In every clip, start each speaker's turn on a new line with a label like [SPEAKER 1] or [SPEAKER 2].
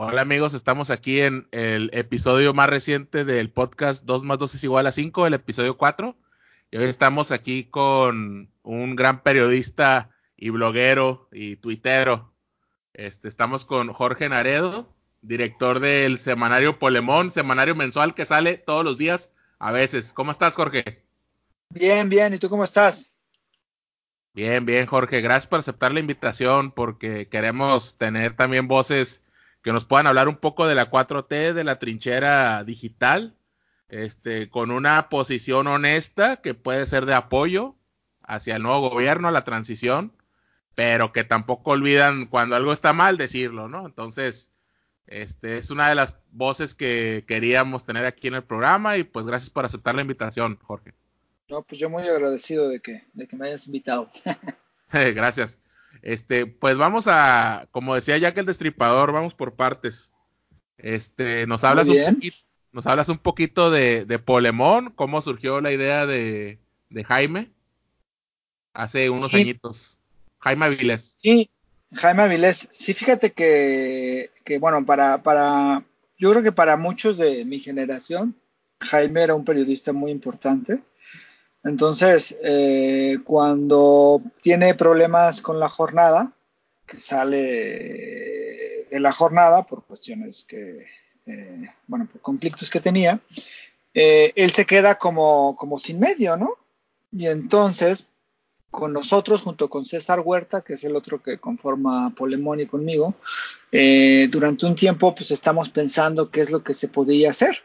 [SPEAKER 1] Hola amigos, estamos aquí en el episodio más reciente del podcast 2 más 2 es igual a 5, el episodio 4. Y hoy estamos aquí con un gran periodista y bloguero y tuitero. Este, estamos con Jorge Naredo, director del semanario Polemón, semanario mensual que sale todos los días a veces. ¿Cómo estás, Jorge?
[SPEAKER 2] Bien, bien. ¿Y tú cómo estás?
[SPEAKER 1] Bien, bien, Jorge. Gracias por aceptar la invitación porque queremos tener también voces que nos puedan hablar un poco de la 4T, de la trinchera digital, este, con una posición honesta que puede ser de apoyo hacia el nuevo gobierno, a la transición, pero que tampoco olvidan cuando algo está mal decirlo, ¿no? Entonces, este es una de las voces que queríamos tener aquí en el programa y pues gracias por aceptar la invitación, Jorge.
[SPEAKER 2] No, pues yo muy agradecido de que, de que me hayas invitado.
[SPEAKER 1] gracias. Este, pues vamos a, como decía Jack el Destripador, vamos por partes. Este, nos hablas, un poquito, nos hablas un poquito de, de, Polemón, cómo surgió la idea de, de Jaime hace unos añitos. Jaime Avilés.
[SPEAKER 2] Sí, Jaime Avilés. Sí, fíjate que, que, bueno, para, para, yo creo que para muchos de mi generación, Jaime era un periodista muy importante. Entonces, eh, cuando tiene problemas con la jornada, que sale de la jornada por cuestiones que, eh, bueno, por conflictos que tenía, eh, él se queda como, como sin medio, ¿no? Y entonces, con nosotros, junto con César Huerta, que es el otro que conforma Polemón y conmigo, durante un tiempo, pues estamos pensando qué es lo que se podía hacer.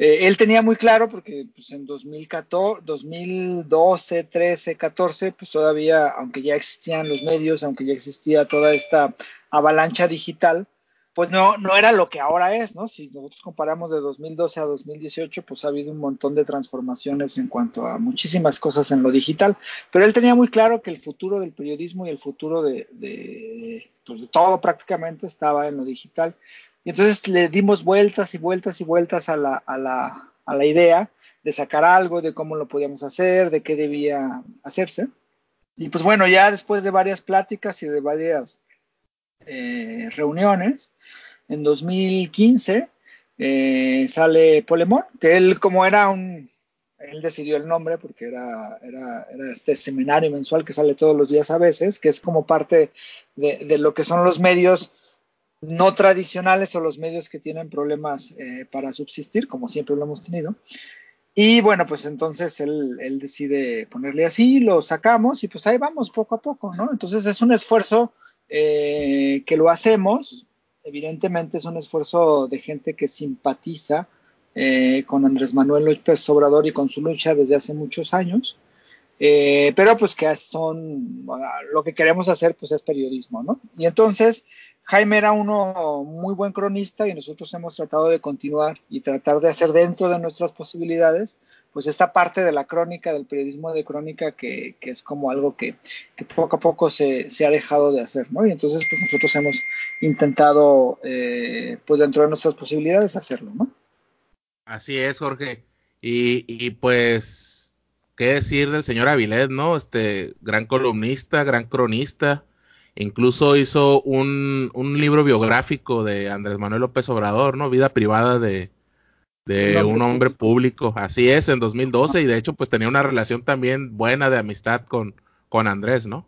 [SPEAKER 2] Eh, él tenía muy claro, porque pues, en 2014, 2012, 13, 14, pues todavía, aunque ya existían los medios, aunque ya existía toda esta avalancha digital, pues no, no era lo que ahora es, ¿no? Si nosotros comparamos de 2012 a 2018, pues ha habido un montón de transformaciones en cuanto a muchísimas cosas en lo digital, pero él tenía muy claro que el futuro del periodismo y el futuro de, de, pues, de todo prácticamente estaba en lo digital. Y entonces le dimos vueltas y vueltas y vueltas a la, a la, a la idea de sacar algo, de cómo lo podíamos hacer, de qué debía hacerse. Y pues bueno, ya después de varias pláticas y de varias eh, reuniones, en 2015 eh, sale Polemón, que él como era un, él decidió el nombre porque era, era, era, este seminario mensual que sale todos los días a veces, que es como parte de, de lo que son los medios no tradicionales o los medios que tienen problemas eh, para subsistir, como siempre lo hemos tenido. Y bueno, pues entonces él, él, decide ponerle así, lo sacamos y pues ahí vamos poco a poco, ¿no? Entonces es un esfuerzo eh, que lo hacemos, evidentemente es un esfuerzo de gente que simpatiza eh, con Andrés Manuel López Obrador y con su lucha desde hace muchos años, pero pues que son, lo que queremos hacer pues es periodismo, ¿no? Y entonces Jaime era uno muy buen cronista y nosotros hemos tratado de continuar y tratar de hacer dentro de nuestras posibilidades, pues esta parte de la crónica, del periodismo de crónica, que, que es como algo que, poco a poco se, se, ha dejado de hacer, ¿no? Y entonces pues nosotros hemos intentado, eh, pues dentro de nuestras posibilidades, hacerlo, ¿no?
[SPEAKER 1] Así es, Jorge. Y, y pues, ¿qué decir del señor Avilés, no? Este gran columnista, gran cronista Incluso hizo un, un, libro biográfico de Andrés Manuel López Obrador, ¿no? Vida privada de, de un hombre público. Así es, en 2012, y de hecho, pues tenía una relación también buena de amistad con, con Andrés, ¿no?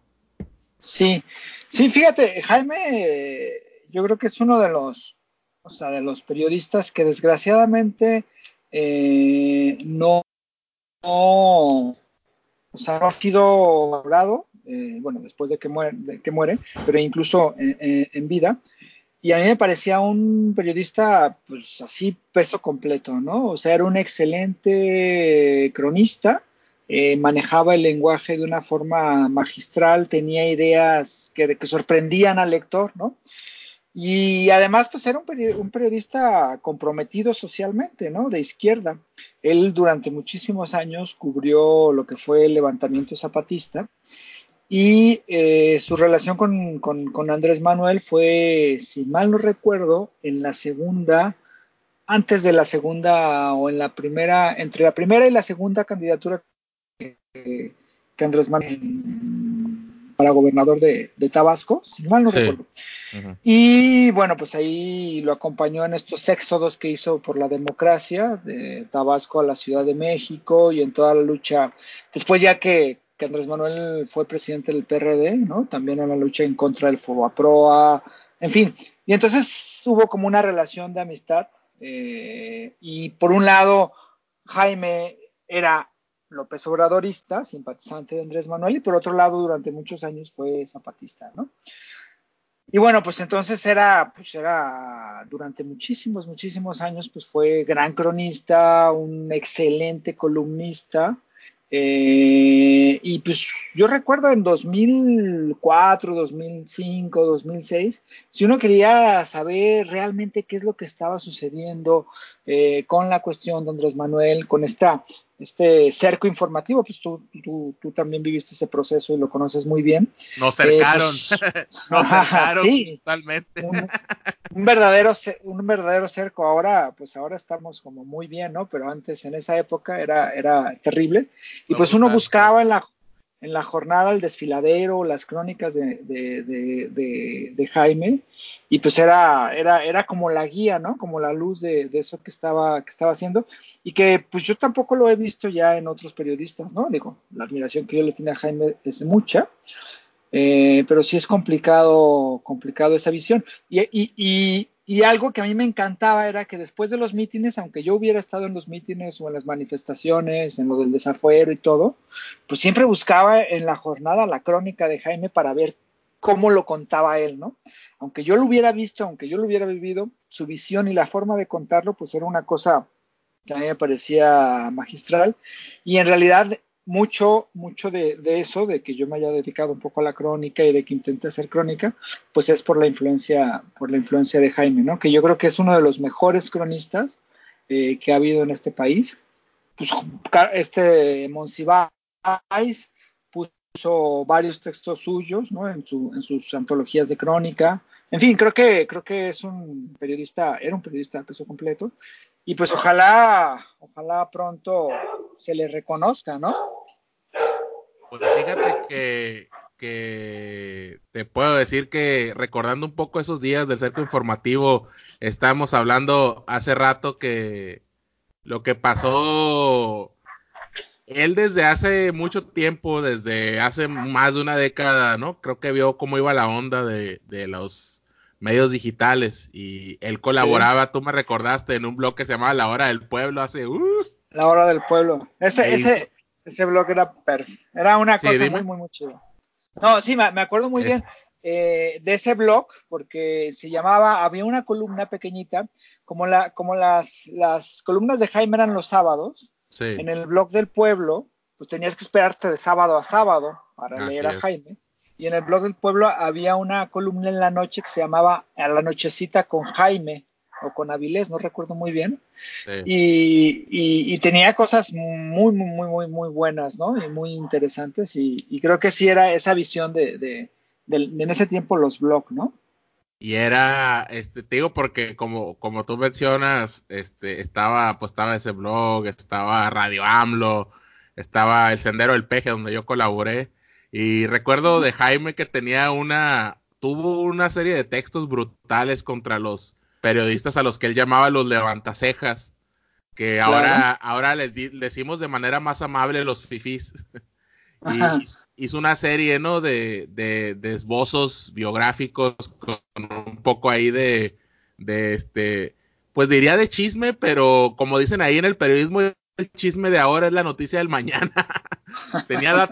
[SPEAKER 2] Sí, sí, fíjate, Jaime, yo creo que es uno de los, o sea, de los periodistas que desgraciadamente eh, no, no, o sea, no ha sido valorado eh, bueno, después de que muere, que muere pero incluso en, en, vida. Y a mí me parecía un periodista, pues así, peso completo, ¿no? O sea, era un excelente cronista, eh, manejaba el lenguaje de una forma magistral, tenía ideas que, que sorprendían al lector, ¿no? Y además, pues era un, periodista comprometido socialmente, ¿no? De izquierda. Él durante muchísimos años cubrió lo que fue el levantamiento zapatista y eh, su relación con, con, con, Andrés Manuel fue, si mal no recuerdo, en la segunda, antes de la segunda o en la primera, entre la primera y la segunda candidatura que, que Andrés Manuel para gobernador de, de, Tabasco, si mal no sí. recuerdo. Y bueno, pues ahí lo acompañó en estos éxodos que hizo por la democracia, de Tabasco a la Ciudad de México y en toda la lucha, después ya que, Andrés Manuel fue presidente del PRD, ¿no? También en la lucha en contra del Fobaproa, en fin. Y entonces hubo como una relación de amistad eh, y por un lado, Jaime era López Obradorista, simpatizante de Andrés Manuel, y por otro lado, durante muchos años fue zapatista, ¿no? Y bueno, pues entonces era, pues era, durante muchísimos, muchísimos años, pues fue gran cronista, un excelente columnista, eh, y pues yo recuerdo en 2004, 2005, 2006, si uno quería saber realmente qué es lo que estaba sucediendo eh, con la cuestión de Andrés Manuel, con esta este cerco informativo, pues tú, tú, tú, también viviste ese proceso y lo conoces muy bien.
[SPEAKER 1] Nos cercaron, eh, pues, nos cercaron sí, totalmente.
[SPEAKER 2] Un, un, verdadero, un verdadero cerco. Ahora, pues ahora estamos como muy bien, ¿no? Pero antes, en esa época, era, era terrible. Y pues uno buscaba en la, en la jornada el desfiladero, las crónicas de, de, de, de, Jaime, y pues era, era, era como la guía, ¿no? Como la luz de, eso que estaba, que estaba haciendo, y que pues yo tampoco lo he visto ya en otros periodistas, ¿no? Digo, la admiración que yo le tengo a Jaime es mucha, eh, pero sí es complicado, complicado esa visión. Y, y, y, y algo que a mí me encantaba era que después de los mítines, aunque yo hubiera estado en los mítines o en las manifestaciones, en lo del desafuero y todo, pues siempre buscaba en la jornada la crónica de Jaime para ver cómo lo contaba él, ¿no? Aunque yo lo hubiera visto, aunque yo lo hubiera vivido, su visión y la forma de contarlo, pues era una cosa que a mí me parecía magistral. Y en realidad mucho, mucho de, de, eso, de que yo me haya dedicado un poco a la crónica y de que intente hacer crónica, pues es por la influencia, por la influencia de Jaime, ¿no? Que yo creo que es uno de los mejores cronistas eh, que ha habido en este país. Pues este Monsiváis puso varios textos suyos, ¿no? En, su, en sus antologías de crónica. En fin, creo que, creo que es un periodista, era un periodista de peso completo y pues ojalá, ojalá pronto se le reconozca, ¿no?
[SPEAKER 1] Pues fíjate que, que te puedo decir que recordando un poco esos días del cerco informativo, estábamos hablando hace rato que lo que pasó él desde hace mucho tiempo, desde hace más de una década, ¿no? Creo que vio cómo iba la onda de, de los medios digitales y él colaboraba, tú me recordaste, en un blog que se llamaba La Hora del Pueblo hace... Uh,
[SPEAKER 2] la Hora del Pueblo. Ese, ese, ese blog era, era una cosa muy, muy, muy chida. No, sí, me, acuerdo muy bien eh, de ese blog porque se llamaba, había una columna pequeñita, como, la, como las, las columnas de Jaime eran los sábados, en el blog del pueblo, pues tenías que esperarte de sábado a sábado para leer a Jaime. Y en el blog del pueblo había una columna en la noche que se llamaba A la nochecita con Jaime o con Avilés, no recuerdo muy bien. Y, tenía cosas muy, muy, muy, muy, muy buenas, ¿no? Y muy interesantes. Y, creo que sí era esa visión de, de, en ese tiempo los blogs, ¿no?
[SPEAKER 1] Y era, este, te digo porque como, como tú mencionas, este, estaba, pues estaba ese blog, estaba Radio AMLO, estaba El Sendero del Peje, donde yo colaboré. Y recuerdo de Jaime que tenía una, tuvo una serie de textos brutales contra los periodistas a los que él llamaba los levantacejas, que ahora, ahora les decimos de manera más amable los fifís. y hizo una serie, ¿no? De, de, de, esbozos biográficos con un poco ahí de, de este, pues diría de chisme, pero como dicen ahí en el periodismo, el chisme de ahora es la noticia del mañana. Tenía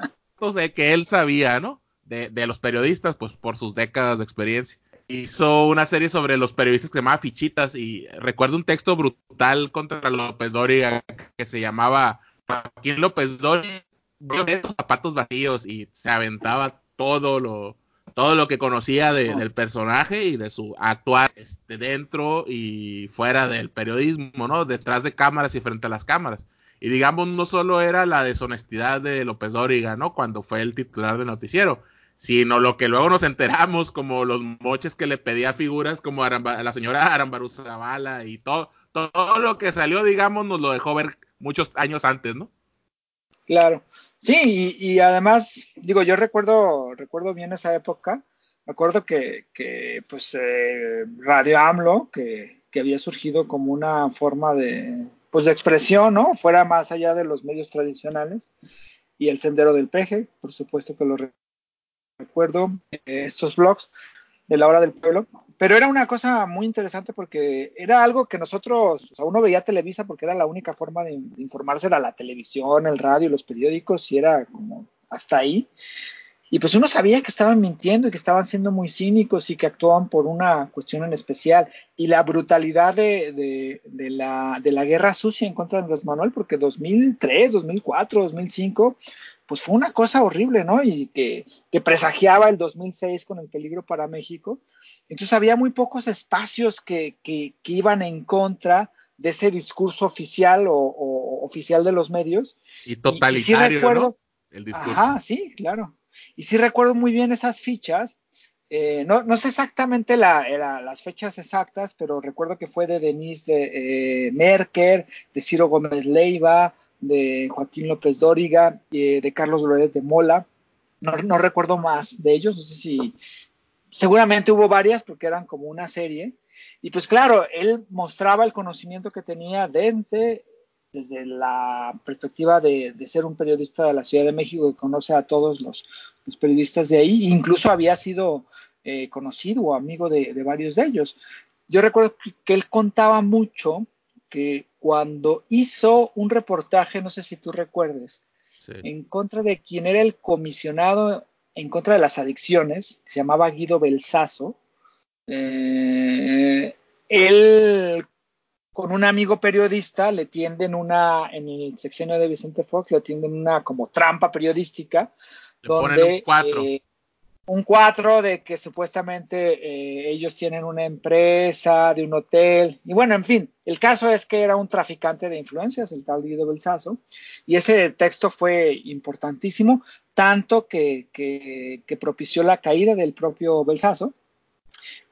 [SPEAKER 1] de que él sabía, ¿no? De, de, los periodistas, pues por sus décadas de experiencia. Hizo una serie sobre los periodistas que se llamaba Fichitas y recuerdo un texto brutal contra López Dóriga que se llamaba Joaquín López Dóriga los zapatos vacíos y se aventaba todo lo todo lo que conocía de, del personaje y de su actuar este, dentro y fuera del periodismo, ¿no? Detrás de cámaras y frente a las cámaras. Y digamos, no solo era la deshonestidad de López Dóriga, ¿no? Cuando fue el titular del noticiero, sino lo que luego nos enteramos, como los moches que le pedía figuras como a la señora Arambaru Zavala y todo, todo lo que salió, digamos, nos lo dejó ver muchos años antes, ¿no?
[SPEAKER 2] Claro. Sí, y, y además, digo, yo recuerdo, recuerdo bien esa época, Me acuerdo que, que pues eh, Radio AMLO, que, que, había surgido como una forma de, pues, de expresión, ¿no? Fuera más allá de los medios tradicionales. Y el Sendero del Peje, por supuesto que lo recuerdo, estos blogs de la hora del pueblo, pero era una cosa muy interesante porque era algo que nosotros, o sea, uno veía Televisa porque era la única forma de informarse, era la televisión, el radio, los periódicos, y era como hasta ahí. Y pues uno sabía que estaban mintiendo y que estaban siendo muy cínicos y que actuaban por una cuestión en especial. Y la brutalidad de, de, de, la, de la guerra sucia en contra de Andrés Manuel, porque 2003, 2004, 2005, pues fue una cosa horrible, ¿no? Y que, que presagiaba el 2006 con el peligro para México. Entonces había muy pocos espacios que, que, que iban en contra de ese discurso oficial o, o, oficial de los medios.
[SPEAKER 1] Y totalitario, y, y sí recuerdo, ¿no?
[SPEAKER 2] El discurso. Ajá, sí, claro. Y sí recuerdo muy bien esas fichas. Eh, no, no, sé exactamente la, la, las fechas exactas, pero recuerdo que fue de Denise de, eh, Merker, de Ciro Gómez Leiva, de Joaquín López Dóriga, eh, de Carlos Loret de Mola. No, no, recuerdo más de ellos, no sé si. Seguramente hubo varias porque eran como una serie. Y pues claro, él mostraba el conocimiento que tenía desde desde la perspectiva de, de, ser un periodista de la Ciudad de México que conoce a todos los, los periodistas de ahí, incluso había sido eh, conocido o amigo de, de, varios de ellos. Yo recuerdo que, él contaba mucho que cuando hizo un reportaje, no sé si tú recuerdes, sí. en contra de quien era el comisionado en contra de las adicciones, que se llamaba Guido Belsazo, eh, él con un amigo periodista le tienden una, en el sexenio de Vicente Fox, le tienden una como trampa periodística.
[SPEAKER 1] Le donde, ponen un cuatro.
[SPEAKER 2] Eh, un cuatro de que supuestamente eh, ellos tienen una empresa, de un hotel, y bueno, en fin, el caso es que era un traficante de influencias, el tal Guido Belsazo, y ese texto fue importantísimo, tanto que, que, propició la caída del propio Belsazo,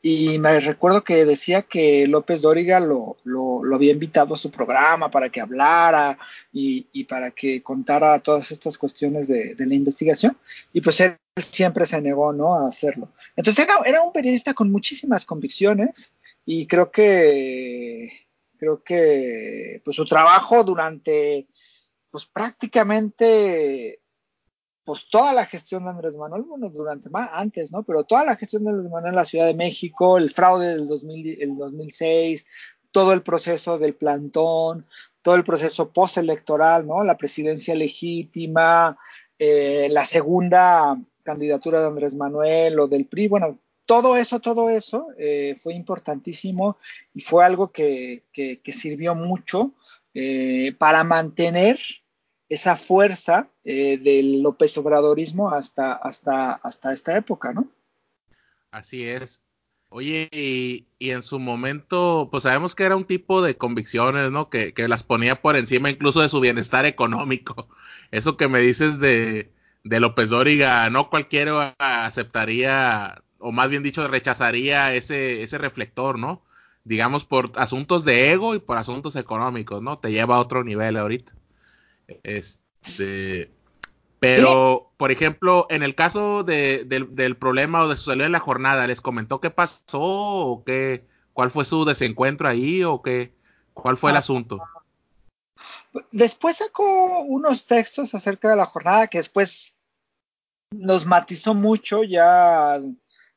[SPEAKER 2] y me recuerdo que decía que López Dóriga lo, lo, lo, había invitado a su programa para que hablara y, y, para que contara todas estas cuestiones de, de, la investigación. Y pues él siempre se negó ¿no? a hacerlo. Entonces era, un periodista con muchísimas convicciones y creo que, creo que pues, su trabajo durante pues prácticamente pues toda la gestión de Andrés Manuel, bueno, durante más antes, ¿no? Pero toda la gestión de Andrés Manuel en la Ciudad de México, el fraude del 2000, el 2006, todo el proceso del plantón, todo el proceso postelectoral, ¿no? La presidencia legítima, eh, la segunda candidatura de Andrés Manuel o del PRI, bueno, todo eso, todo eso eh, fue importantísimo y fue algo que, que, sirvió mucho eh, para mantener esa fuerza eh, del López Obradorismo hasta, hasta, hasta esta época, ¿no?
[SPEAKER 1] Así es. Oye, y, y, en su momento, pues sabemos que era un tipo de convicciones, ¿no? Que, que, las ponía por encima incluso de su bienestar económico. Eso que me dices de, de López Dóriga, no cualquiera aceptaría, o más bien dicho, rechazaría ese, ese reflector, ¿no? Digamos, por asuntos de ego y por asuntos económicos, ¿no? Te lleva a otro nivel ahorita. Este, pero, sí. por ejemplo, en el caso de, de, del problema o de su salida en la jornada, ¿les comentó qué pasó o qué, cuál fue su desencuentro ahí o qué, cuál fue el
[SPEAKER 2] Ah.
[SPEAKER 1] asunto?
[SPEAKER 2] Después sacó unos textos acerca de la jornada que después nos matizó mucho ya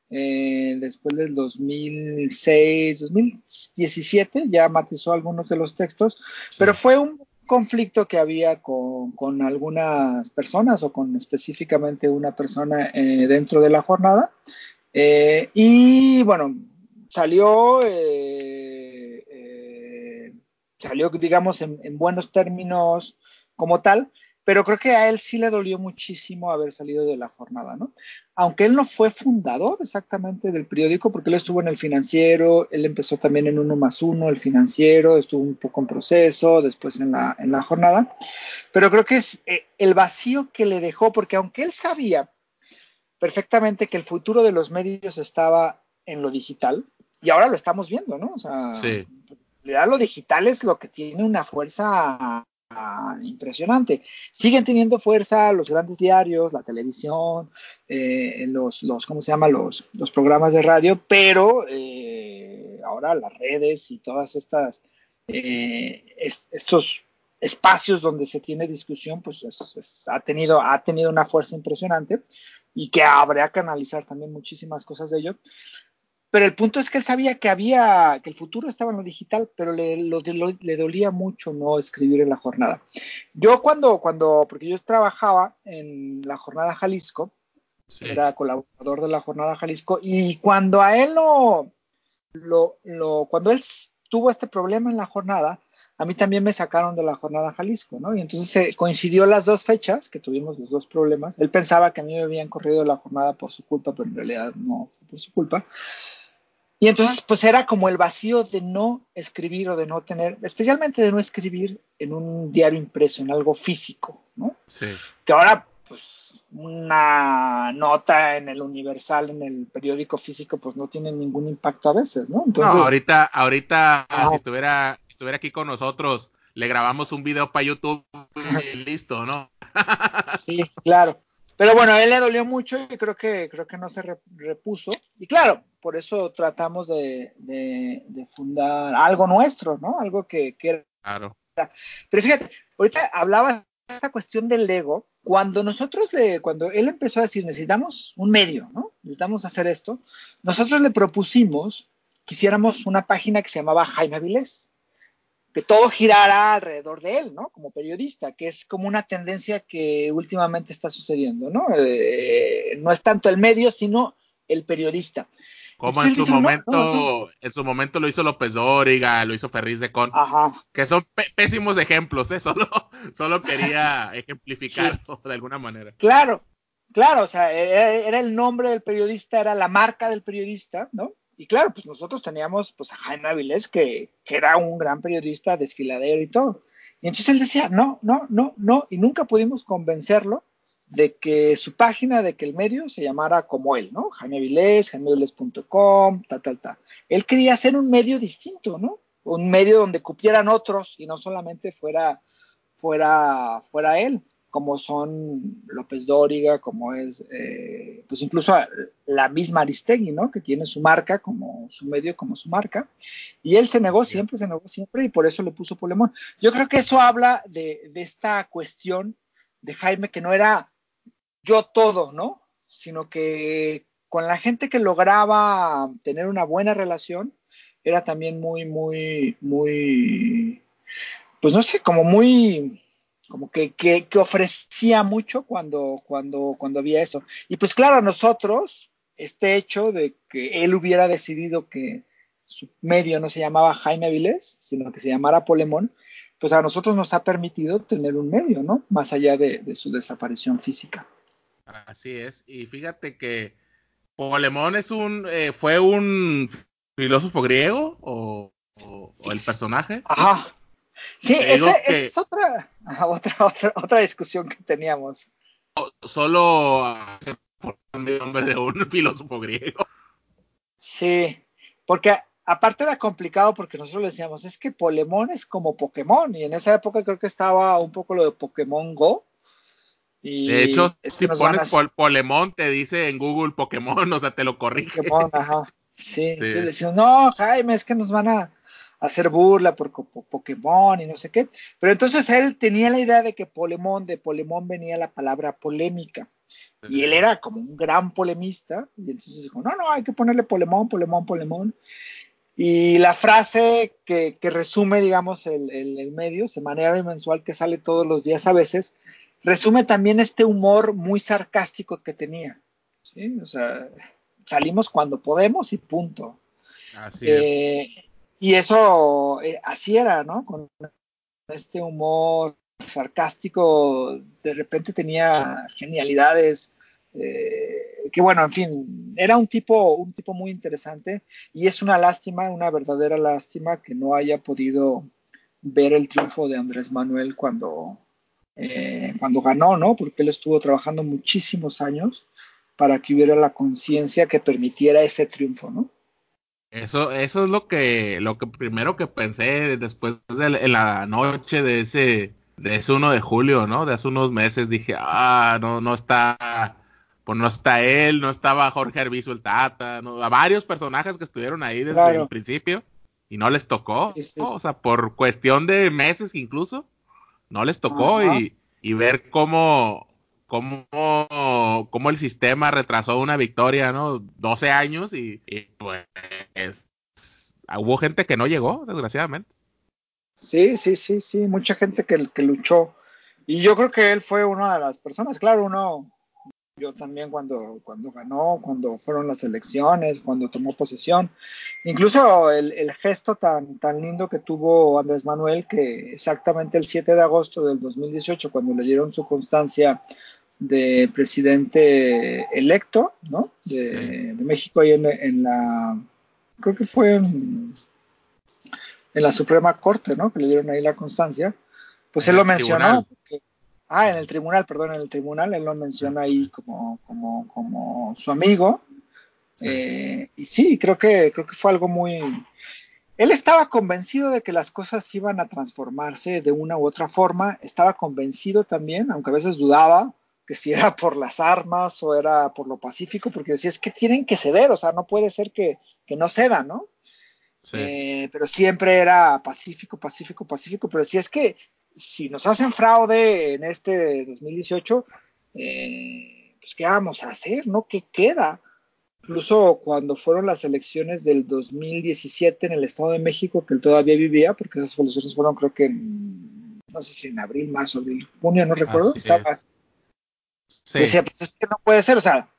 [SPEAKER 2] eh, después del 2006, 2017, ya matizó algunos de los textos, sí. pero fue un conflicto que había con, con, algunas personas o con específicamente una persona eh, dentro de la jornada. Eh, y bueno, salió, salió digamos, en, en, buenos términos como tal, pero creo que a él sí le dolió muchísimo haber salido de la jornada, ¿no? Aunque él no fue fundador exactamente del periódico, porque él estuvo en el financiero, él empezó también en uno más uno, el financiero, estuvo un poco en proceso, después en la, en la jornada, pero creo que es eh, el vacío que le dejó, porque aunque él sabía perfectamente que el futuro de los medios estaba en lo digital, y ahora lo estamos viendo, ¿no? O sea,
[SPEAKER 1] sí.
[SPEAKER 2] Lo digital es lo que tiene una fuerza impresionante. Siguen teniendo fuerza los grandes diarios, la televisión, eh, los, los, ¿cómo se llama? Los, los programas de radio, pero eh, ahora las redes y todas estas, eh, estos espacios donde se tiene discusión, pues ha, tenido, ha tenido una fuerza impresionante y que habría que analizar también muchísimas cosas de ello. Pero el punto es que él sabía que había, que el futuro estaba en lo digital, pero le, le dolía mucho no escribir en la jornada. Yo cuando, cuando, porque yo trabajaba en la jornada Jalisco, era colaborador de la jornada Jalisco, y cuando a él lo, lo, lo, cuando él tuvo este problema en la jornada, a mí también me sacaron de la jornada Jalisco, ¿no? Y entonces se coincidió las dos fechas que tuvimos los dos problemas. Él pensaba que a mí me habían corrido la jornada por su culpa, pero en realidad no fue por su culpa. Y entonces, pues era como el vacío de no escribir o de no tener, especialmente de no escribir en un diario impreso, en algo físico, ¿no? Sí. Que ahora, pues, una nota en el Universal, en el periódico físico, pues no tiene ningún impacto a veces, ¿no?
[SPEAKER 1] Entonces, no, ahorita, ahorita, si estuviera, estuviera aquí con nosotros, le grabamos un video para YouTube y listo, ¿no?
[SPEAKER 2] sí, claro. Pero bueno, a él le dolió mucho y creo que, creo que no se repuso. Y claro, por eso tratamos de, fundar algo nuestro, ¿no? Algo que, que
[SPEAKER 1] Claro.
[SPEAKER 2] Pero fíjate, ahorita hablaba de esta cuestión del ego. Cuando nosotros le, cuando él empezó a decir, necesitamos un medio, ¿no? Necesitamos hacer esto, nosotros le propusimos que hiciéramos una página que se llamaba Jaime Avilés que todo girara alrededor de él, ¿no? Como periodista, que es como una tendencia que últimamente está sucediendo, ¿no? Eh, no es tanto el medio, sino el periodista.
[SPEAKER 1] Como en su momento, en su momento lo hizo López Dóriga, lo hizo Ferriz de Con,
[SPEAKER 2] Ajá.
[SPEAKER 1] que son pésimos ejemplos, ¿eh? Solo, solo quería ejemplificarlo de alguna manera.
[SPEAKER 2] Claro, claro, o sea, era, el nombre del periodista, era la marca del periodista, ¿no? Y claro, pues nosotros teníamos pues, a Jaime Avilés, que, que, era un gran periodista, desfiladero y todo. Y entonces él decía, no, no, no, no, y nunca pudimos convencerlo de que su página, de que el medio se llamara como él, ¿no? Jaime Avilés, jaimeavilés.com, tal, tal, tal. Él quería hacer un medio distinto, ¿no? Un medio donde cupieran otros y no solamente fuera, fuera, fuera él como son López Dóriga, como es, eh, pues incluso la misma Aristegui, ¿no? Que tiene su marca como su medio, como su marca. Y él se negó siempre, se negó siempre, y por eso le puso Polemón. Yo creo que eso habla de, de esta cuestión de Jaime, que no era yo todo, ¿no? Sino que con la gente que lograba tener una buena relación, era también muy, muy, muy, pues no sé, como muy como que, que, ofrecía mucho cuando, cuando, cuando había eso. Y pues claro, a nosotros, este hecho de que él hubiera decidido que su medio no se llamaba Jaime Avilés, sino que se llamara Polemón, pues a nosotros nos ha permitido tener un medio, ¿no? Más allá de, su desaparición física.
[SPEAKER 1] Así es, y fíjate que Polemón es un, eh, fue un filósofo griego o, o el personaje.
[SPEAKER 2] Ajá, Sí, esa, es otra, otra, otra, discusión que teníamos.
[SPEAKER 1] Solo por el nombre de un filósofo griego.
[SPEAKER 2] Sí, porque aparte era complicado porque nosotros le decíamos, es que Polemón es como Pokémon, y en esa época creo que estaba un poco lo de Pokémon Go.
[SPEAKER 1] Y de hecho, si pones Polemón, te dice en Google Pokémon, o sea, te lo corrige.
[SPEAKER 2] Pokémon, ajá. Sí, sí. le decimos, no, Jaime, es que nos van a, hacer burla por Pokémon y no sé qué. Pero entonces él tenía la idea de que Polemón, de Polemón venía la palabra polémica. Y él era como un gran polemista. Y entonces dijo, no, no, hay que ponerle Polemón, Polemón, Polemón. Y la frase que, resume, digamos, el, el, medio, semanario y mensual que sale todos los días a veces, resume también este humor muy sarcástico que tenía. ¿sí? O sea, salimos cuando podemos y punto.
[SPEAKER 1] Así es.
[SPEAKER 2] Y eso, eh, así era, ¿no? Con este humor sarcástico, de repente tenía genialidades, eh, que bueno, en fin, era un tipo, un tipo muy interesante y es una lástima, una verdadera lástima que no haya podido ver el triunfo de Andrés Manuel cuando, eh, cuando ganó, ¿no? Porque él estuvo trabajando muchísimos años para que hubiera la conciencia que permitiera ese triunfo, ¿no?
[SPEAKER 1] Eso, eso es lo que, lo que primero que pensé después de la noche de ese, de ese 1 de julio, ¿no? De hace unos meses dije, ah, no, no está, pues no está él, no estaba Jorge Arbizu el Tata, ¿no? a varios personajes que estuvieron ahí desde el principio y no les tocó, o sea, por cuestión de meses incluso, no les tocó y, y, ver cómo, cómo, cómo el sistema retrasó una victoria, ¿no? 12 años y, pues hubo gente que no llegó, desgraciadamente.
[SPEAKER 2] Sí, sí, sí, sí, mucha gente que, que luchó. Y yo creo que él fue una de las personas, claro, uno, yo también cuando, cuando ganó, cuando fueron las elecciones, cuando tomó posesión, incluso el, el, gesto tan, tan lindo que tuvo Andrés Manuel, que exactamente el 7 de agosto del 2018, cuando le dieron su constancia de presidente electo, ¿no? De, México ahí en, la, creo que fue en, la Suprema Corte, ¿no? Que le dieron ahí la constancia. Pues él lo mencionó. ah, en el tribunal, perdón, en el tribunal, él lo menciona ahí como, como, como su amigo. Eh, y sí, creo que, creo que fue algo muy... Él estaba convencido de que las cosas iban a transformarse de una u otra forma, estaba convencido también, aunque a veces dudaba, que si era por las armas o era por lo pacífico, porque decía, es que tienen que ceder, o sea, no puede ser que, no cedan, ¿no? Sí. Eh, pero siempre era pacífico, pacífico, pacífico, pero si es que si nos hacen fraude en este 2018, eh, pues ¿qué vamos a hacer? ¿No? ¿Qué queda? Incluso cuando fueron las elecciones del 2017 en el Estado de México, que él todavía vivía, porque esas elecciones fueron creo que en, no sé si en abril, marzo, abril, junio, no recuerdo, estaba, Decía, pues es que no puede ser, o sea,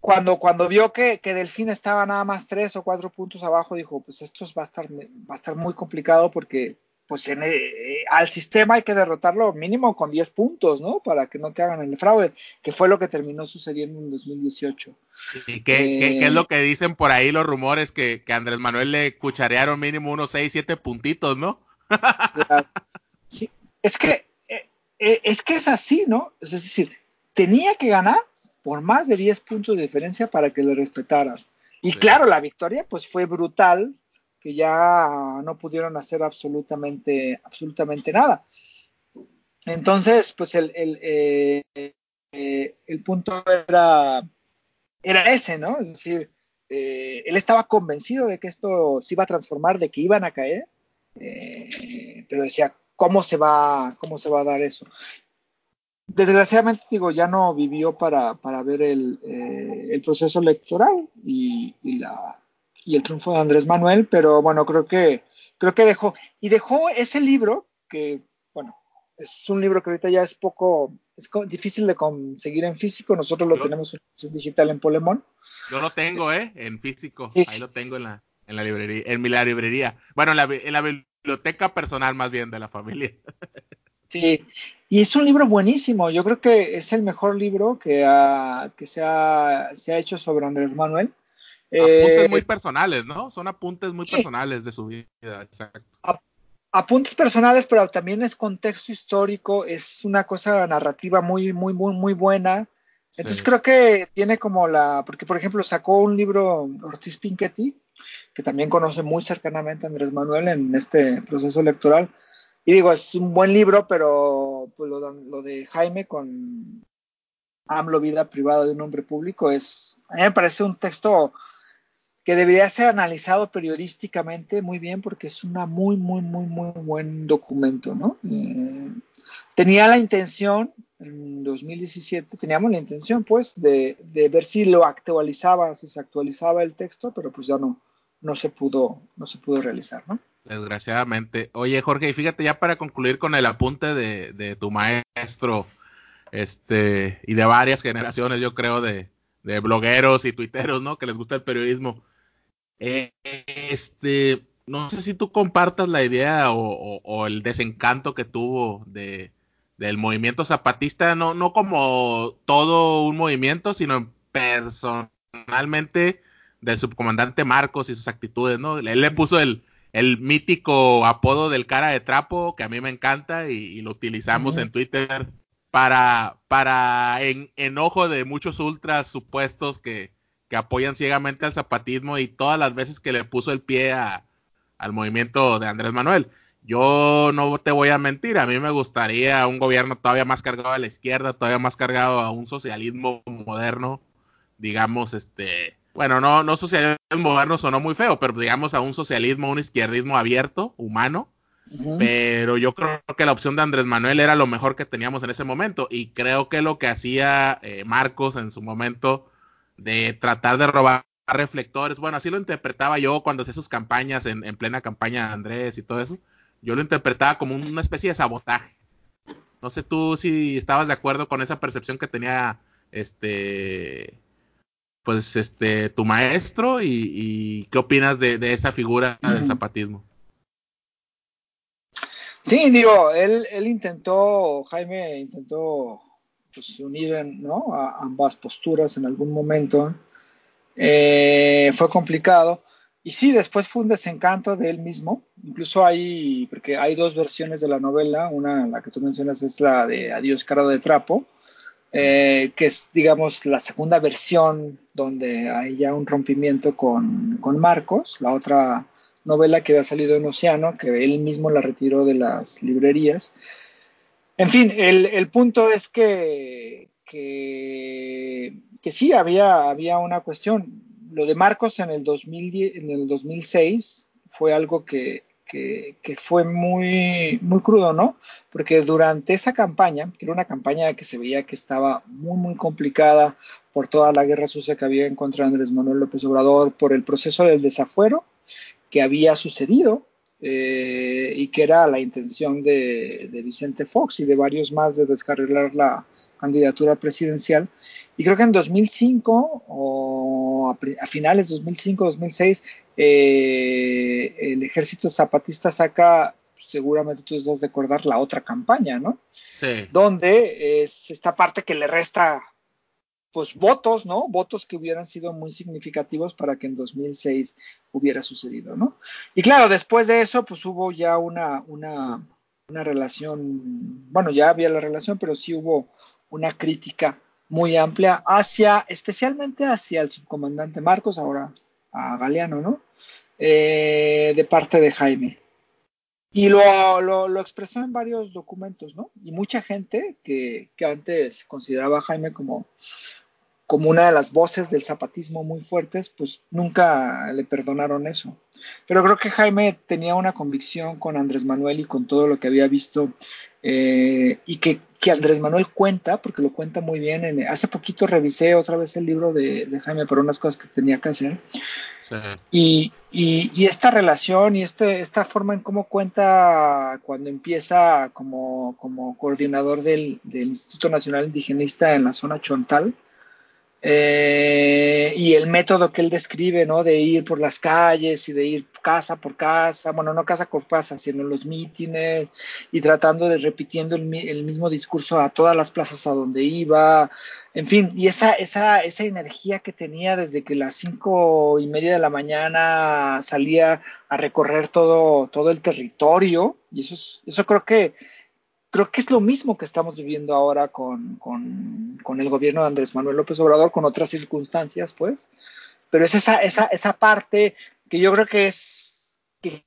[SPEAKER 2] cuando, cuando vio que, que, Delfín estaba nada más tres o cuatro puntos abajo, dijo, pues esto va a estar, va a estar muy complicado porque pues en, eh, al sistema hay que derrotarlo mínimo con 10 puntos, ¿no? Para que no te hagan el fraude, que fue lo que terminó sucediendo en 2018.
[SPEAKER 1] ¿Y qué, qué, qué es lo que dicen por ahí los rumores? Que, que Andrés Manuel le cucharearon mínimo unos 6, 7 puntitos, ¿no?
[SPEAKER 2] sí, es que, eh, eh, es que es así, ¿no? Es decir, tenía que ganar por más de 10 puntos de diferencia para que le respetaran. Y claro, la victoria pues fue brutal, que ya no pudieron hacer absolutamente, absolutamente nada. Entonces, pues el, el, eh, eh, el punto era, era ese, ¿no? Es decir, eh, él estaba convencido de que esto se iba a transformar, de que iban a caer, pero decía, ¿cómo se, va, ¿cómo se va a dar eso? Desgraciadamente, digo, ya no vivió para, para ver el, eh, el proceso electoral y, y, la, y el triunfo de Andrés Manuel, pero bueno, creo que, creo que dejó, y dejó ese libro que, bueno, es un libro que ahorita ya es poco, es difícil de conseguir en físico, nosotros lo tenemos en digital en Polemón.
[SPEAKER 1] Yo lo tengo, ¿eh? En físico, ahí lo tengo en la, en la librería, en mi la librería, bueno, en la, en la biblioteca personal más bien de la familia.
[SPEAKER 2] Sí, y es un libro buenísimo. Yo creo que es el mejor libro que, que se, ha, se, ha, hecho sobre Andrés Manuel.
[SPEAKER 1] Apuntes eh, muy personales, ¿no? Son apuntes muy personales de su vida, exacto.
[SPEAKER 2] apuntes personales, pero también es contexto histórico, es una cosa narrativa muy, muy, muy, muy buena. Entonces creo que tiene como la, porque por ejemplo sacó un libro Ortiz Pinchetti, que también conoce muy cercanamente a Andrés Manuel en este proceso electoral, y digo, es un buen libro, pero pues, lo, lo, de Jaime con AMLO, vida privada de un hombre público, es, a mí me parece un texto que debería ser analizado periodísticamente muy bien porque es una muy, muy, muy, muy buen documento, ¿no? Eh, tenía la intención, en 2017, teníamos la intención, pues, de, de, ver si lo actualizaba, si se actualizaba el texto, pero pues ya no, no se pudo, no se pudo realizar, ¿no?
[SPEAKER 1] Desgraciadamente. Oye, Jorge, y fíjate ya para concluir con el apunte de, de tu maestro, este, y de varias generaciones, yo creo, de, de blogueros y tuiteros, ¿no? Que les gusta el periodismo. Eh, este, no sé si tú compartas la idea o, o, el desencanto que tuvo de, del movimiento zapatista, no, no como todo un movimiento, sino personalmente del subcomandante Marcos y sus actitudes, ¿no? Él le puso el, el mítico apodo del cara de trapo, que a mí me encanta y, lo utilizamos en Twitter para, para en, enojo de muchos ultras supuestos que, que, apoyan ciegamente al zapatismo y todas las veces que le puso el pie a, al movimiento de Andrés Manuel. Yo no te voy a mentir, a mí me gustaría un gobierno todavía más cargado a la izquierda, todavía más cargado a un socialismo moderno, digamos, este, bueno, no, no socialismo moderno sonó muy feo, pero digamos a un socialismo, un izquierdismo abierto, humano, pero yo creo que la opción de Andrés Manuel era lo mejor que teníamos en ese momento y creo que lo que hacía eh, Marcos en su momento de tratar de robar reflectores, bueno, así lo interpretaba yo cuando hacía sus campañas en, plena campaña de Andrés y todo eso, yo lo interpretaba como una especie de sabotaje. No sé tú si estabas de acuerdo con esa percepción que tenía este pues este tu maestro y, qué opinas de, de esa figura del zapatismo.
[SPEAKER 2] Sí, digo, él, él intentó, Jaime intentó pues, unir ¿no? a ambas posturas en algún momento. Eh, fue complicado. Y sí, después fue un desencanto de él mismo. Incluso hay, porque hay dos versiones de la novela. Una, la que tú mencionas, es la de Adiós, caro de trapo, eh, que es, digamos, la segunda versión donde hay ya un rompimiento con, con Marcos. La otra novela que había salido en Océano, que él mismo la retiró de las librerías. En fin, el, punto es que, que, sí, había, había una cuestión. Lo de Marcos en el, 2010, en el 2006 fue algo que, que, fue muy, muy crudo, ¿no? Porque durante esa campaña, que era una campaña que se veía que estaba muy, muy complicada por toda la guerra sucia que había en contra de Andrés Manuel López Obrador, por el proceso del desafuero, que había sucedido eh, y que era la intención de, Vicente Fox y de varios más de descarrilar la candidatura presidencial. Y creo que en 2005 o a, finales de 2005-2006 eh, el ejército zapatista saca, seguramente tú estás de acordar, la otra campaña, ¿no?
[SPEAKER 1] Sí.
[SPEAKER 2] Donde es esta parte que le resta pues votos, ¿no? Votos que hubieran sido muy significativos para que en 2006 hubiera sucedido, ¿no? Y claro, después de eso, pues hubo ya una, una, una relación, bueno, ya había la relación, pero sí hubo una crítica muy amplia hacia, especialmente hacia el subcomandante Marcos, ahora a Galeano, ¿no? Eh, de parte de Jaime. Y lo, lo, lo, expresó en varios documentos, ¿no? Y mucha gente que, que antes consideraba a Jaime como como una de las voces del zapatismo muy fuertes, pues nunca le perdonaron eso. Pero creo que Jaime tenía una convicción con Andrés Manuel y con todo lo que había visto eh, y que, que, Andrés Manuel cuenta, porque lo cuenta muy bien. En, hace poquito revisé otra vez el libro de, de, Jaime por unas cosas que tenía que hacer. Sí. Y, y, y, esta relación y este, esta forma en cómo cuenta cuando empieza como, como coordinador del, del Instituto Nacional Indigenista en la zona Chontal, eh, y el método que él describe, ¿no? De ir por las calles y de ir casa por casa, bueno, no casa por casa, sino los mítines y tratando de repitiendo el, mismo discurso a todas las plazas a donde iba, en fin, y esa, esa, esa energía que tenía desde que las cinco y media de la mañana salía a recorrer todo, todo el territorio, y eso, es, eso creo que creo que es lo mismo que estamos viviendo ahora con, el gobierno de Andrés Manuel López Obrador, con otras circunstancias, pues. Pero es esa, esa, esa parte que yo creo que es que,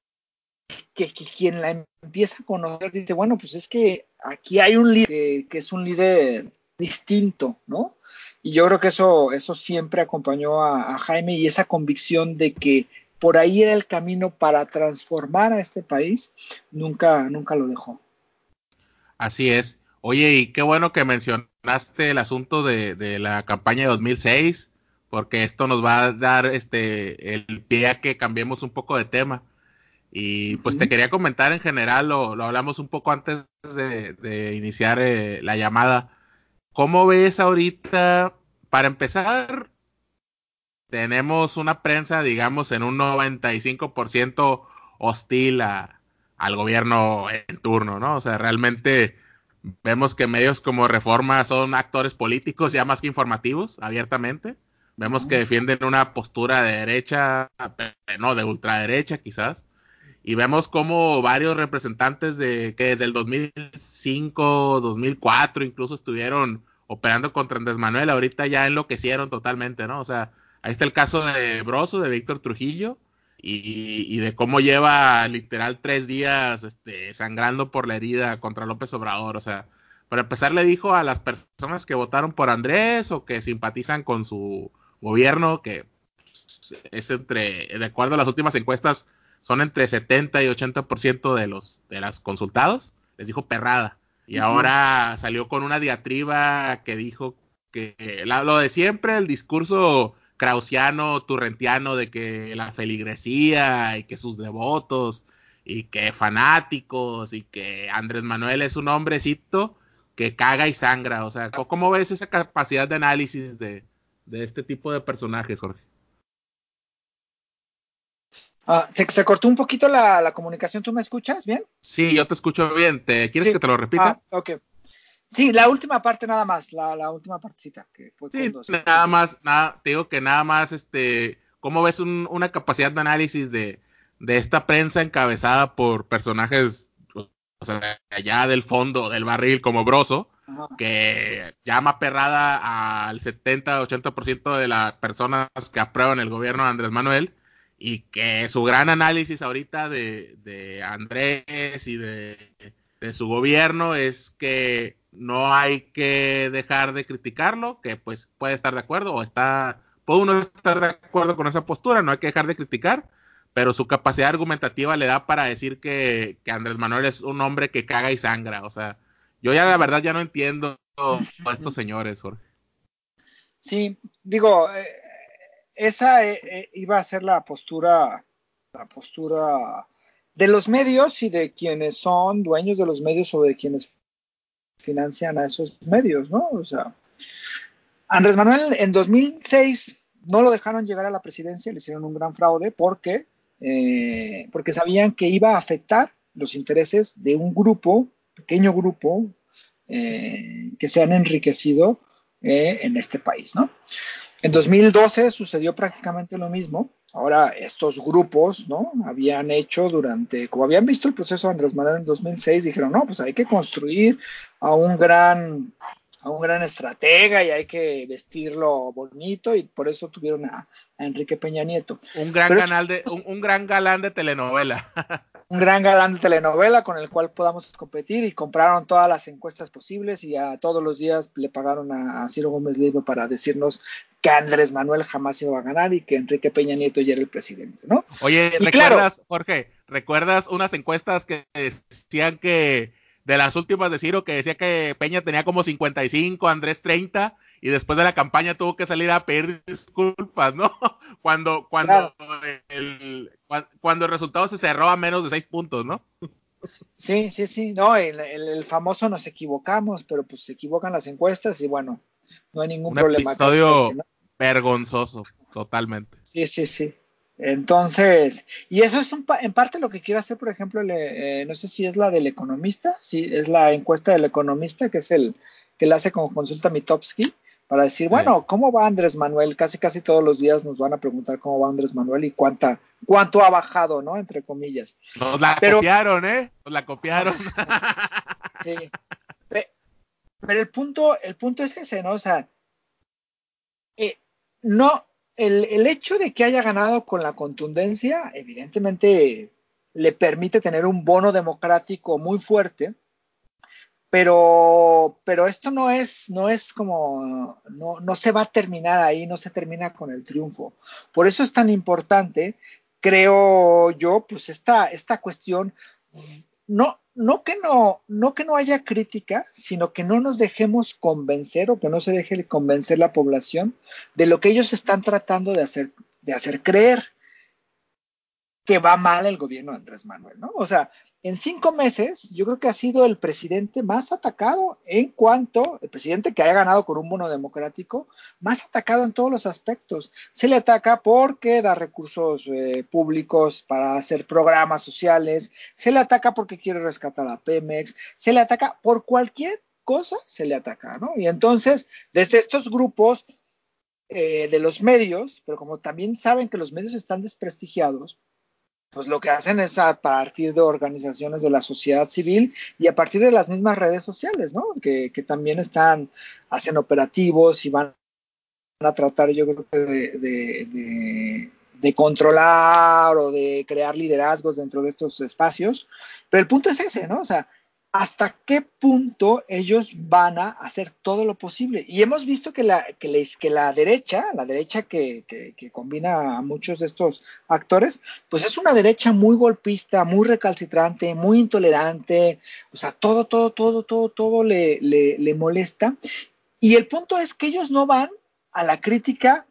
[SPEAKER 2] quien la empieza a conocer dice, bueno, pues es que aquí hay un líder que, es un líder distinto, ¿no? Y yo creo que eso, eso siempre acompañó a, a Jaime y esa convicción de que por ahí era el camino para transformar a este país, nunca, nunca lo dejó.
[SPEAKER 1] Así es. Oye, y qué bueno que mencionaste el asunto de, de, la campaña de 2006, porque esto nos va a dar este el pie a que cambiemos un poco de tema. Y pues te quería comentar en general, lo, lo hablamos un poco antes de, de iniciar eh, la llamada. ¿Cómo ves ahorita? Para empezar, tenemos una prensa, digamos, en un 95% hostil a, al gobierno en turno, ¿no? O sea, realmente vemos que medios como Reforma son actores políticos ya más que informativos, abiertamente. Vemos que defienden una postura de derecha, no, de ultraderecha quizás. Y vemos como varios representantes de que desde el 2005, 2004 incluso estuvieron operando contra Andrés Manuel, ahorita ya enloquecieron totalmente, ¿no? O sea, ahí está el caso de Broso, de Víctor Trujillo, y, de cómo lleva literal tres días este, sangrando por la herida contra López Obrador. O sea, para empezar le dijo a las personas que votaron por Andrés o que simpatizan con su gobierno, que es entre, de acuerdo a las últimas encuestas, son entre 70 y 80% de los de las consultados, les dijo perrada. Y ahora salió con una diatriba que dijo que lo de siempre, el discurso krausiano, turrentiano de que la feligresía y que sus devotos y que fanáticos y que Andrés Manuel es un hombrecito que caga y sangra. O sea, ¿cómo ves esa capacidad de análisis de, este tipo de personajes, Jorge?
[SPEAKER 2] Ah, ¿se, cortó un poquito la, comunicación, ¿tú me escuchas bien?
[SPEAKER 1] Sí, yo te escucho bien. ¿Te, ¿Quieres que te lo repita? Ah,
[SPEAKER 2] ok. Sí, la última parte nada más, la, la última partecita que fue
[SPEAKER 1] sí, nada más, nada, te digo que nada más, este, ¿cómo ves una capacidad de análisis de, de esta prensa encabezada por personajes, o sea, allá del fondo del barril como Broso, que llama perrada al 70-80% de las personas que aprueban el gobierno de Andrés Manuel y que su gran análisis ahorita de, de Andrés y de, de su gobierno es que no hay que dejar de criticarlo, que pues puede estar de acuerdo o está, puede uno estar de acuerdo con esa postura, no hay que dejar de criticar, pero su capacidad argumentativa le da para decir que, Andrés Manuel es un hombre que caga y sangra, o sea, yo ya la verdad ya no entiendo a estos señores, Jorge.
[SPEAKER 2] Sí, digo, eh, esa eh, eh, iba a ser la postura, la postura de los medios y de quienes son dueños de los medios o de quienes financian a esos medios, ¿no? O sea, Andrés Manuel en 2006 no lo dejaron llegar a la presidencia, le hicieron un gran fraude porque, eh, porque sabían que iba a afectar los intereses de un grupo, pequeño grupo, eh, que se han enriquecido eh, en este país, ¿no? En 2012 sucedió prácticamente lo mismo. Ahora, estos grupos, ¿no? Habían hecho durante, como habían visto el proceso de Andrés Manuel en 2006, dijeron, no, pues hay que construir a un gran, a un gran estratega y hay que vestirlo bonito y por eso tuvieron a, Enrique Peña Nieto.
[SPEAKER 1] Un gran, canal de, un gran galán de telenovela.
[SPEAKER 2] un gran galán de telenovela con el cual podamos competir y compraron todas las encuestas posibles y a todos los días le pagaron a, Ciro Gómez Leiva para decirnos que Andrés Manuel jamás iba a ganar y que Enrique Peña Nieto ya era el presidente, ¿no?
[SPEAKER 1] Oye, ¿recuerdas, Jorge, recuerdas unas encuestas que decían que de las últimas de Ciro que decía que Peña tenía como 55, Andrés 30 y después de la campaña tuvo que salir a pedir disculpas, ¿no? Cuando, cuando, el, cuando el resultado se cerró a menos de seis puntos, ¿no?
[SPEAKER 2] Sí, sí, sí, no, el, famoso nos equivocamos, pero pues se equivocan las encuestas y bueno, no hay ningún problema.
[SPEAKER 1] Un episodio vergonzoso, totalmente.
[SPEAKER 2] Sí, sí, sí. Entonces, y eso es en parte lo que quiero hacer, por ejemplo, eh, no sé si es la del economista, si es la encuesta del economista, que es el que la hace con consulta Mitowski, para decir, bueno, ¿cómo va Andrés Manuel? Casi, casi todos los días nos van a preguntar cómo va Andrés Manuel y cuánta, cuánto ha bajado, ¿no? Entre comillas.
[SPEAKER 1] Nos la copiaron, ¿eh? Nos la copiaron.
[SPEAKER 2] sí. Pero el punto, el punto es ese, ¿no? O sea, eh, no, el, el hecho de que haya ganado con la contundencia, evidentemente le permite tener un bono democrático muy fuerte, pero, pero esto no es, no es como, no, no se va a terminar ahí, no se termina con el triunfo. Por eso es tan importante, creo yo, pues esta, esta cuestión, no, no que no, no que no haya crítica, sino que no nos dejemos convencer o que no se deje convencer la población de lo que ellos están tratando de hacer, de hacer creer que va mal el gobierno de Andrés Manuel, ¿no? O sea, en cinco meses yo creo que ha sido el presidente más atacado en cuanto, el presidente que haya ganado con un bono democrático, más atacado en todos los aspectos. Se le ataca porque da recursos eh, públicos para hacer programas sociales, se le ataca porque quiere rescatar a Pemex, se le ataca por cualquier cosa, se le ataca, ¿no? Y entonces, desde estos grupos eh, de los medios, pero como también saben que los medios están desprestigiados, pues lo que hacen es a partir de organizaciones de la sociedad civil y a partir de las mismas redes sociales, ¿no? Que, también están, hacen operativos y van a tratar, yo creo que de, de controlar o de crear liderazgos dentro de estos espacios. Pero el punto es ese, ¿no? O sea, hasta qué punto ellos van a hacer todo lo posible. Y hemos visto que la, que que la derecha, la derecha que, que, combina a muchos de estos actores, pues es una derecha muy golpista, muy recalcitrante, muy intolerante, o sea, todo, todo, todo, todo, todo le, le molesta. Y el punto es que ellos no van a la crítica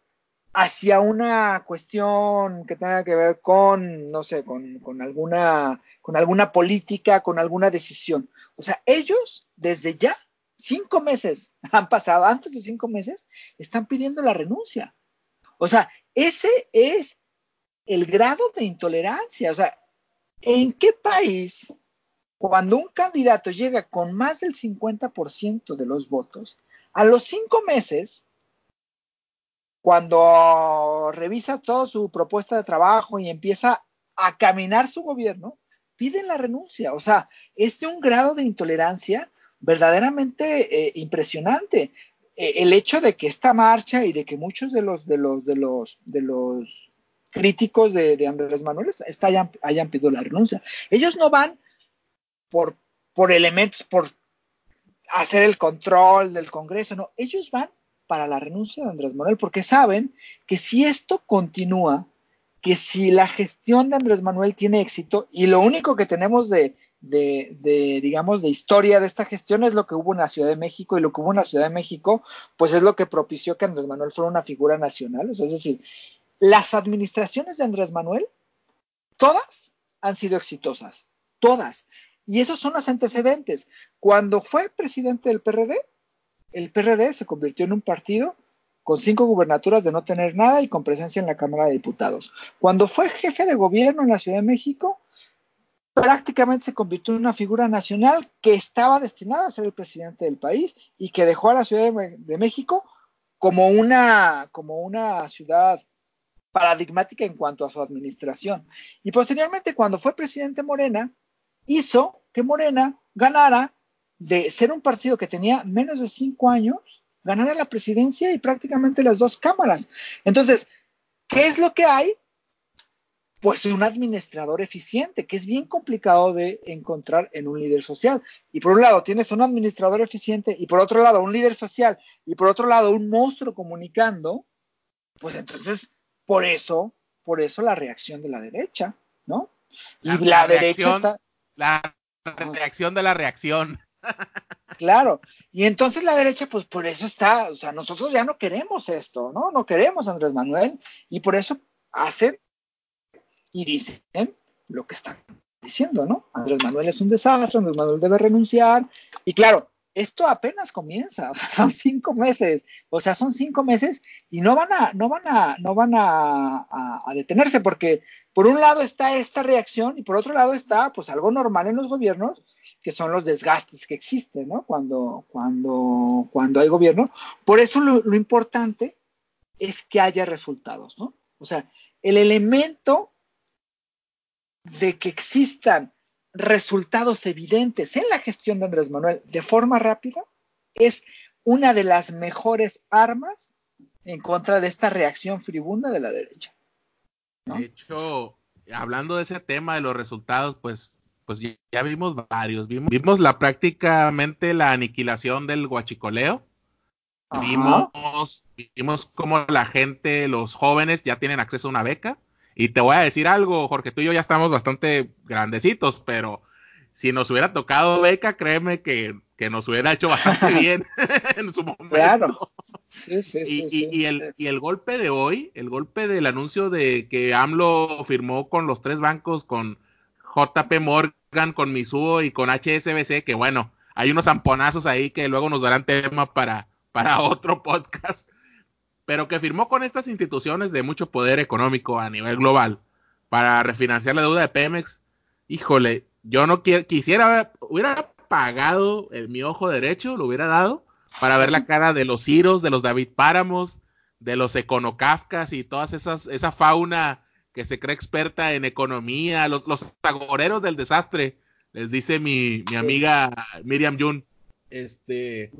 [SPEAKER 2] hacia una cuestión que tenga que ver con, no sé, con, con, alguna, con alguna política, con alguna decisión. O sea, ellos desde ya, cinco meses han pasado, antes de cinco meses, están pidiendo la renuncia. O sea, ese es el grado de intolerancia. O sea, ¿en qué país, cuando un candidato llega con más del 50% de los votos, a los cinco meses cuando revisa toda su propuesta de trabajo y empieza a caminar su gobierno, piden la renuncia. O sea, es de un grado de intolerancia verdaderamente eh, impresionante. Eh, el hecho de que esta marcha y de que muchos de los de los de los de los críticos de, Andrés Manuel hayan, hayan, pedido la renuncia. Ellos no van por, por elementos, por hacer el control del Congreso, no, ellos van para la renuncia de Andrés Manuel, porque saben que si esto continúa, que si la gestión de Andrés Manuel tiene éxito, y lo único que tenemos de, de, digamos, de historia de esta gestión es lo que hubo en la Ciudad de México, y lo que hubo en la Ciudad de México, pues es lo que propició que Andrés Manuel fuera una figura nacional. es decir, las administraciones de Andrés Manuel, todas han sido exitosas, todas. Y esos son los antecedentes. Cuando fue presidente del PRD, el PRD se convirtió en un partido con cinco gubernaturas de no tener nada y con presencia en la Cámara de Diputados. Cuando fue jefe de gobierno en la Ciudad de México, prácticamente se convirtió en una figura nacional que estaba destinada a ser el presidente del país y que dejó a la Ciudad de, México como una, como una ciudad paradigmática en cuanto a su administración. Y posteriormente, cuando fue presidente Morena, hizo que Morena ganara de ser un partido que tenía menos de cinco años, ganar a la presidencia y prácticamente las dos cámaras. Entonces, ¿qué es lo que hay? Pues un administrador eficiente, que es bien complicado de encontrar en un líder social. Y por un lado tienes un administrador eficiente y por otro lado un líder social y por otro lado un monstruo comunicando, pues entonces, por eso, por eso la reacción de la derecha, ¿no?
[SPEAKER 1] Y la, derecha La reacción de la reacción.
[SPEAKER 2] Claro, y entonces la derecha, pues por eso está, o sea, nosotros ya no queremos esto, ¿no? No queremos Andrés Manuel, y por eso hacen y dicen lo que están diciendo, ¿no? Andrés Manuel es un desastre, Andrés Manuel debe renunciar, y claro, esto apenas comienza, son cinco meses, o sea, son cinco meses y no van a, no van a, no van a, a, detenerse, porque por un lado está esta reacción y por otro lado está, pues, algo normal en los gobiernos, que son los desgastes que existen, ¿no? Cuando, cuando, cuando hay gobierno. Por eso lo, lo importante es que haya resultados, ¿no? O sea, el elemento de que existan resultados evidentes en la gestión de Andrés Manuel de forma rápida es una de las mejores armas en contra de esta reacción fribunda de la derecha.
[SPEAKER 1] De hecho, hablando de ese tema de los resultados, pues, pues ya vimos varios. Vimos, vimos la prácticamente la aniquilación del guachicoleo. Vimos, vimos cómo la gente, los jóvenes, ya tienen acceso a una beca. Y te voy a decir algo, Jorge, tú y yo ya estamos bastante grandecitos, pero si nos hubiera tocado beca, créeme que, nos hubiera hecho bastante bien en su momento. Claro. Sí, sí, y, sí, y, el, y el golpe de hoy, el golpe del anuncio de que AMLO firmó con los tres bancos, con JP Morgan, con Misuo y con HSBC, que bueno, hay unos zamponazos ahí que luego nos darán tema para, para otro podcast pero que firmó con estas instituciones de mucho poder económico a nivel global para refinanciar la deuda de Pemex, híjole, yo no quisiera, hubiera pagado el, mi ojo derecho, lo hubiera dado, para ver la cara de los Ciros, de los David Páramos, de los Econocafcas y todas esas, esa fauna que se cree experta en economía, los, los agoreros del desastre, les dice mi, mi amiga Miriam Jun, este,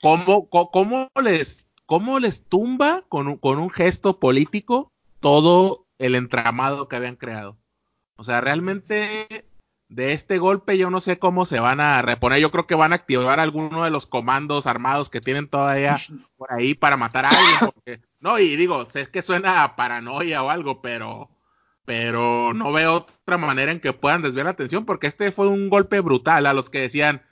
[SPEAKER 1] ¿cómo, cómo les cómo les tumba con un, con un gesto político todo el entramado que habían creado. O sea, realmente de este golpe yo no sé cómo se van a reponer. Yo creo que van a activar alguno de los comandos armados que tienen todavía por ahí para matar a alguien. no, y digo, sé que suena a paranoia o algo, pero, pero no veo otra manera en que puedan desviar la atención porque este fue un golpe brutal a los que decían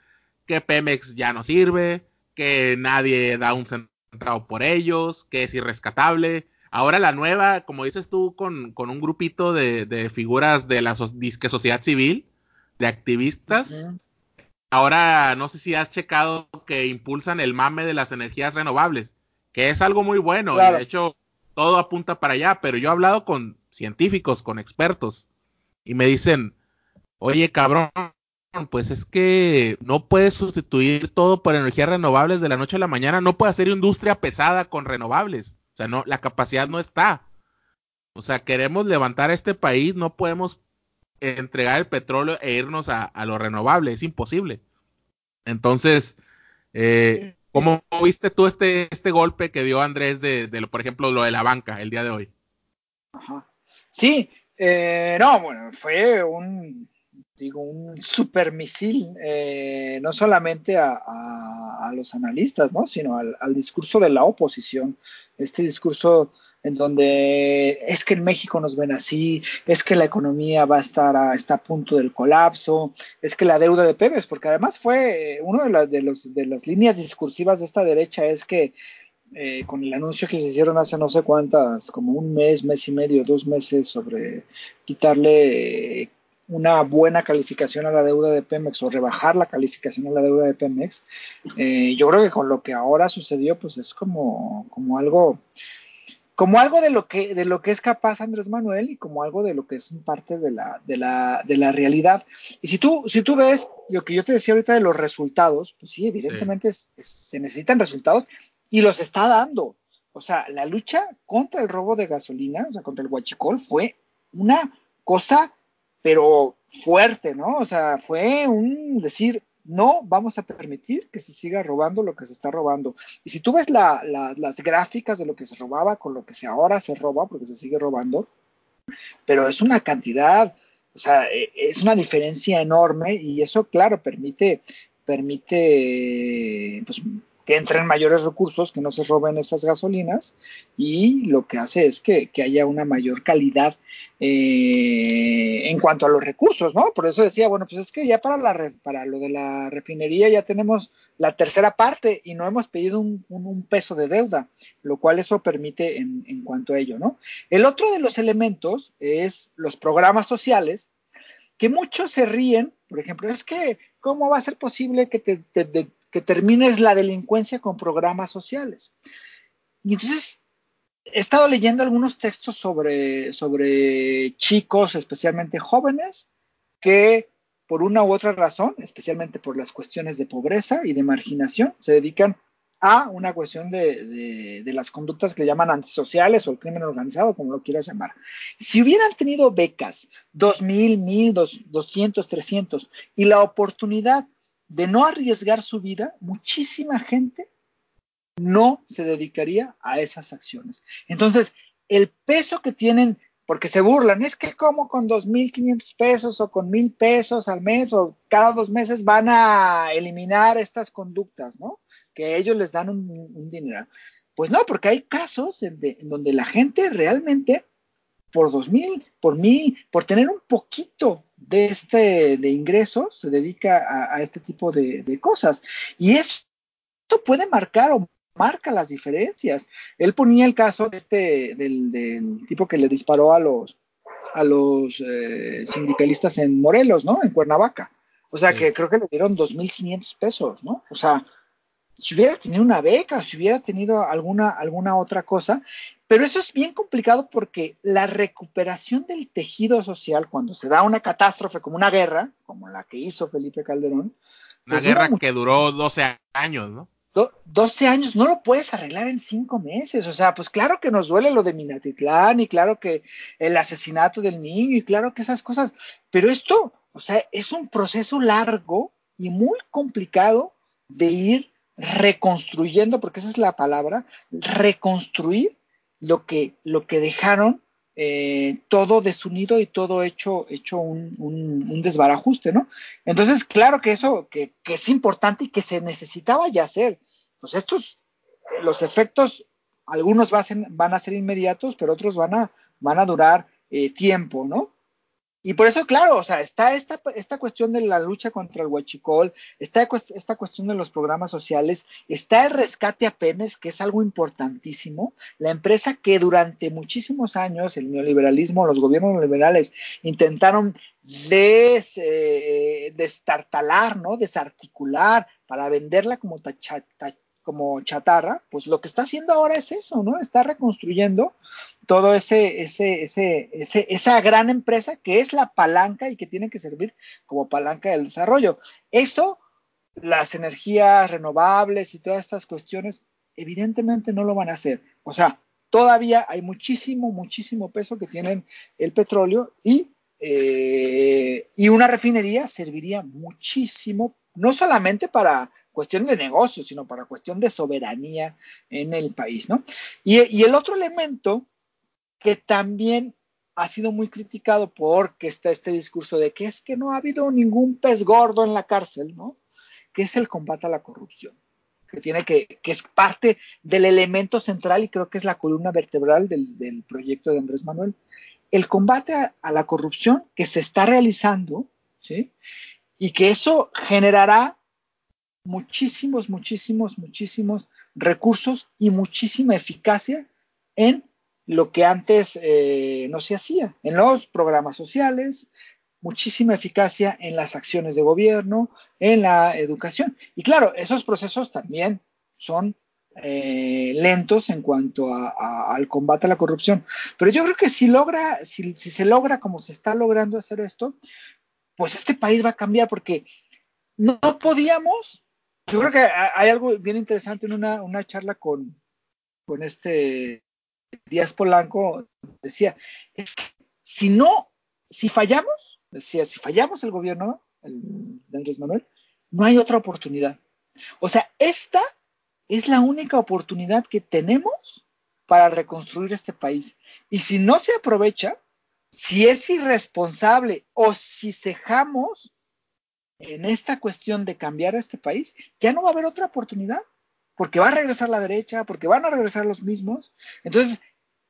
[SPEAKER 1] que Pemex ya no sirve, que nadie da un centavo por ellos, que es irrescatable. Ahora la nueva, como dices tú, con, con un grupito de, de, figuras de la disque sociedad civil, de activistas. Ahora no sé si has checado que impulsan el mame de las energías renovables, que es algo muy bueno y de hecho todo apunta para allá, pero yo he hablado con científicos, con expertos y me dicen, oye cabrón, pues es que no puedes sustituir todo por energías renovables de la noche a la mañana, no puede hacer industria pesada con renovables, o sea, no, la capacidad no está. O sea, queremos levantar a este país, no podemos entregar el petróleo e irnos a, lo renovable, es imposible. Entonces, eh, ¿cómo viste tú este, este golpe que dio Andrés de, de, por ejemplo, lo de la banca el día de hoy?
[SPEAKER 2] Ajá. Sí, eh, no, bueno, fue un, digo, un supermisil, eh, no solamente a, los analistas, ¿no? sino al, discurso de la oposición. Este discurso en donde es que en México nos ven así, es que la economía va a estar a, está a punto del colapso, es que la deuda de Pemex, porque además fue eh, uno de, las de, los, de las líneas discursivas de esta derecha es que eh, con el anuncio que se hicieron hace no sé cuántas, como un mes, mes y medio, dos meses sobre quitarle una buena calificación a la deuda de Pemex o rebajar la calificación a la deuda de Pemex, eh, yo creo que con lo que ahora sucedió, pues es como, como algo como algo de lo que de lo que es capaz Andrés Manuel y como algo de lo que es parte de la, de la, de la realidad. Y si tú, si tú ves lo que yo te decía ahorita de los resultados, pues sí, evidentemente se necesitan resultados y los está dando. O sea, la lucha contra el robo de gasolina, o sea, contra el huachicol, fue una cosa, pero fuerte, ¿no? O sea, fue un decir, no vamos a permitir que se siga robando lo que se está robando. Y si tú ves la, la, las gráficas de lo que se robaba con lo que ahora se roba, porque se sigue robando, pero es una cantidad, o sea, e, es una diferencia enorme y eso, claro, permite, permite, pues, que entren mayores recursos, que no se roben esas gasolinas y lo que hace es que, que haya una mayor calidad eh, en cuanto a los recursos, ¿no? Por eso decía, bueno, pues es que ya para, la, para lo de la refinería ya tenemos la tercera parte y no hemos pedido un, un, peso de deuda, lo cual eso permite en, en, cuanto a ello, ¿no? El otro de los elementos es los programas sociales, que muchos se ríen, por ejemplo, es que, ¿cómo va a ser posible que te, te que termines la delincuencia con programas sociales. Y entonces he estado leyendo algunos textos sobre, sobre chicos, especialmente jóvenes, que por una u otra razón, especialmente por las cuestiones de pobreza y de marginación, se dedican a una cuestión de, de, las conductas que le llaman antisociales o el crimen organizado, como lo quieras llamar. Si hubieran tenido becas, dos mil, mil, doscientos, trescientos, y la oportunidad de no arriesgar su vida, muchísima gente no se dedicaría a esas acciones. Entonces, el peso que tienen, porque se burlan, es que como con 2.500 pesos o con 1.000 pesos al mes o cada dos meses van a eliminar estas conductas, ¿no? Que ellos les dan un, dinero. Pues no, porque hay casos en donde la gente realmente por dos mil, por mil, por tener un poquito de este de ingresos, se dedica a, a este tipo de, de, cosas. Y esto puede marcar o marca las diferencias. Él ponía el caso de este, del, del tipo que le disparó a los, a los eh, sindicalistas en Morelos, ¿no? En Cuernavaca. O sea, sí. que creo que le dieron 2.500 pesos, ¿no? O sea, si hubiera tenido una beca, si hubiera tenido alguna, alguna otra cosa, pero eso es bien complicado porque la recuperación del tejido social cuando se da una catástrofe como una guerra, como la que hizo Felipe Calderón.
[SPEAKER 1] Una pues guerra que duró 12 años, ¿no?
[SPEAKER 2] 12 años no lo puedes arreglar en cinco meses. O sea, pues claro que nos duele lo de Minatitlán y claro que el asesinato del niño y claro que esas cosas, pero esto, o sea, es un proceso largo y muy complicado de ir reconstruyendo, porque esa es la palabra, reconstruir lo que, lo que dejaron eh, todo desunido y todo hecho, hecho un, un, desbarajuste, ¿no? Entonces, claro que eso, que, que, es importante y que se necesitaba ya hacer. Pues estos, los efectos, algunos van a ser inmediatos, pero otros van a, van a durar eh, tiempo, ¿no? Y por eso, claro, o sea, está esta, esta cuestión de la lucha contra el huachicol, está esta cuestión de los programas sociales, está el rescate a Pemex, que es algo importantísimo. La empresa que durante muchísimos años el neoliberalismo, los gobiernos neoliberales intentaron des, eh, destartalar, ¿no? Desarticular para venderla como tacha, como chatarra, pues lo que está haciendo ahora es eso, ¿no? Está reconstruyendo todo ese, ese, ese, ese, esa gran empresa que es la palanca y que tiene que servir como palanca del desarrollo. Eso, las energías renovables y todas estas cuestiones, evidentemente no lo van a hacer. O sea, todavía hay muchísimo, muchísimo peso que tienen el petróleo y, eh, y una refinería serviría muchísimo, no solamente para cuestión de negocio, sino para cuestión de soberanía en el país, ¿no? Y, y el otro elemento que también ha sido muy criticado porque está este discurso de que es que no ha habido ningún pez gordo en la cárcel, ¿no? Que es el combate a la corrupción, que tiene que, que es parte del elemento central y creo que es la columna vertebral del, del proyecto de Andrés Manuel. El combate a, a, la corrupción que se está realizando, ¿sí? Y que eso generará muchísimos, muchísimos, muchísimos recursos y muchísima eficacia en lo que antes eh, no se hacía, en los programas sociales, muchísima eficacia en las acciones de gobierno, en la educación. Y claro, esos procesos también son eh, lentos en cuanto a, a, al combate a la corrupción. Pero yo creo que si logra, si, si se logra como se está logrando hacer esto, pues este país va a cambiar porque no podíamos yo creo que hay algo bien interesante en una, una charla con, con este Díaz Polanco, decía, es que si no, si fallamos, decía, si fallamos el gobierno el, de Andrés Manuel, no hay otra oportunidad. O sea, esta es la única oportunidad que tenemos para reconstruir este país. Y si no se aprovecha, si es irresponsable o si cejamos en esta cuestión de cambiar a este país, ya no va a haber otra oportunidad, porque va a regresar la derecha, porque van a regresar los mismos. Entonces,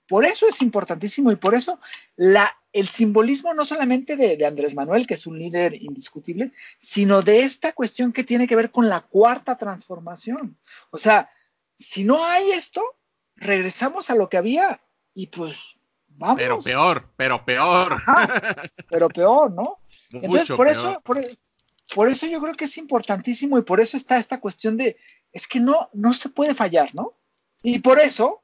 [SPEAKER 2] por eso es importantísimo y por eso la, el simbolismo no solamente de, de, Andrés Manuel, que es un líder indiscutible, sino de esta cuestión que tiene que ver con la cuarta transformación. O sea, si no hay esto, regresamos a lo que había y pues vamos.
[SPEAKER 1] Pero peor, pero peor.
[SPEAKER 2] Ajá, pero peor, ¿no? Mucho Entonces, por peor. eso, por, por eso yo creo que es importantísimo y por eso está esta cuestión de, es que no, no se puede fallar, ¿no? Y por eso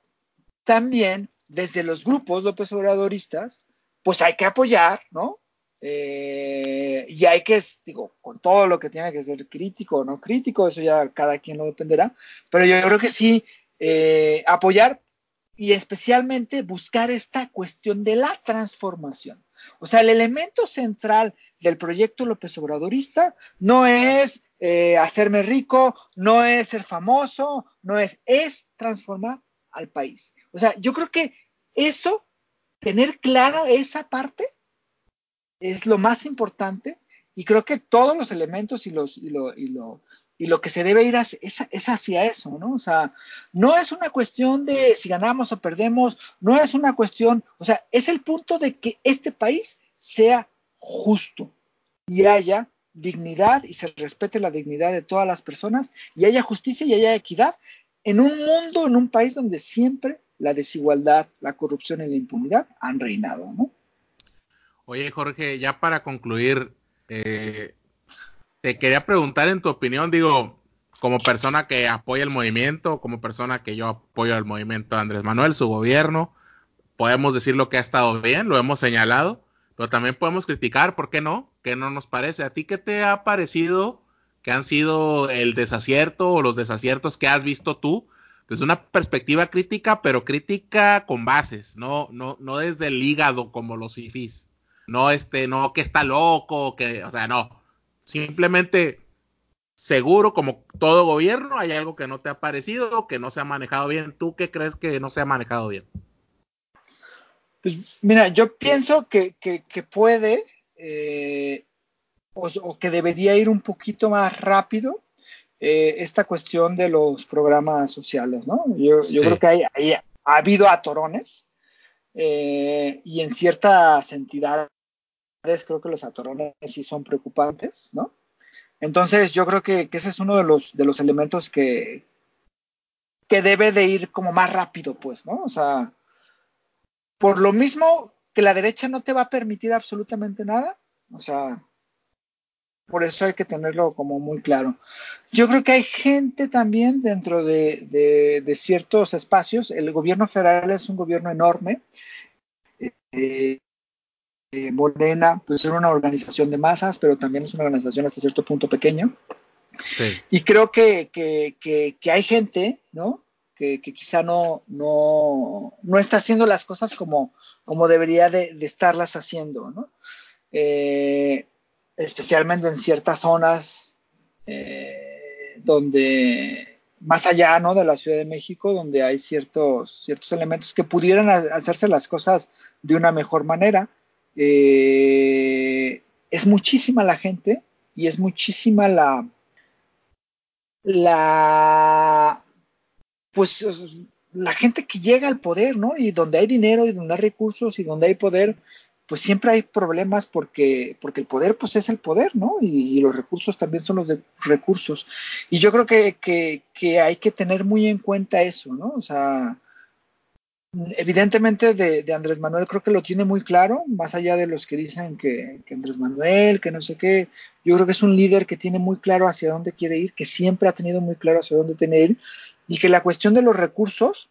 [SPEAKER 2] también desde los grupos López Obradoristas, pues hay que apoyar, ¿no? Eh, y hay que, digo, con todo lo que tiene que ser crítico o no crítico, eso ya cada quien lo dependerá, pero yo creo que sí, eh, apoyar y especialmente buscar esta cuestión de la transformación. O sea, el elemento central del proyecto López Obradorista no es eh, hacerme rico, no es ser famoso, no es, es transformar al país. O sea, yo creo que eso, tener clara esa parte, es lo más importante y creo que todos los elementos y, los, y, lo, y, lo, y lo que se debe ir es, es, hacia eso, ¿no? O sea, no es una cuestión de si ganamos o perdemos, no es una cuestión, o sea, es el punto de que este país sea justo y haya dignidad y se respete la dignidad de todas las personas y haya justicia y haya equidad en un mundo, en un país donde siempre la desigualdad, la corrupción y la impunidad han reinado, ¿no?
[SPEAKER 1] Oye, Jorge, ya para concluir, eh, te quería preguntar en tu opinión, digo, como persona que apoya el movimiento, como persona que yo apoyo el movimiento Andrés Manuel, su gobierno, podemos decir lo que ha estado bien, lo hemos señalado, pero también podemos criticar, ¿por qué no? ¿Qué no nos parece? ¿A ti qué te ha parecido que han sido el desacierto o los desaciertos que has visto tú? Desde una perspectiva crítica, pero crítica con bases, no, no, no desde el hígado como los fifís. No, este, no que está loco, que, o sea, no. Simplemente seguro, como todo gobierno, hay algo que no te ha parecido, que no se ha manejado bien. ¿Tú qué crees que no se ha manejado bien?
[SPEAKER 2] Pues mira, yo pienso que, que, que puede eh, o, o, que debería ir un poquito más rápido eh, esta cuestión de los programas sociales, ¿no? Yo, sí. yo creo que hay, hay, ha habido atorones eh, y en ciertas entidades creo que los atorones sí son preocupantes, ¿no? Entonces yo creo que, que ese es uno de los, de los elementos que, que debe de ir como más rápido, pues, ¿no? O sea, por lo mismo que la derecha no te va a permitir absolutamente nada, o sea, por eso hay que tenerlo como muy claro. Yo creo que hay gente también dentro de, de, de ciertos espacios, el gobierno federal es un gobierno enorme, eh, eh, Morena, pues es una organización de masas, pero también es una organización hasta cierto punto pequeña.
[SPEAKER 1] Sí.
[SPEAKER 2] Y creo que, que, que, que, hay gente, ¿no? Que, quizá no, no, no está haciendo las cosas como, como debería de, de estarlas haciendo, ¿no? Eh, especialmente en ciertas zonas eh, donde, más allá, ¿no? De la Ciudad de México, donde hay ciertos, ciertos elementos que pudieran hacerse las cosas de una mejor manera. Eh, es muchísima la gente y es muchísima la, la, pues, la gente que llega al poder, ¿no? Y donde hay dinero y donde hay recursos y donde hay poder, pues siempre hay problemas porque, porque el poder, pues es el poder, ¿no? Y, los recursos también son los de recursos. Y yo creo que, que, que hay que tener muy en cuenta eso, ¿no? O sea, evidentemente de, Andrés Manuel creo que lo tiene muy claro, más allá de los que dicen que, que, Andrés Manuel, que no sé qué, yo creo que es un líder que tiene muy claro hacia dónde quiere ir, que siempre ha tenido muy claro hacia dónde tiene ir, y que la cuestión de los recursos,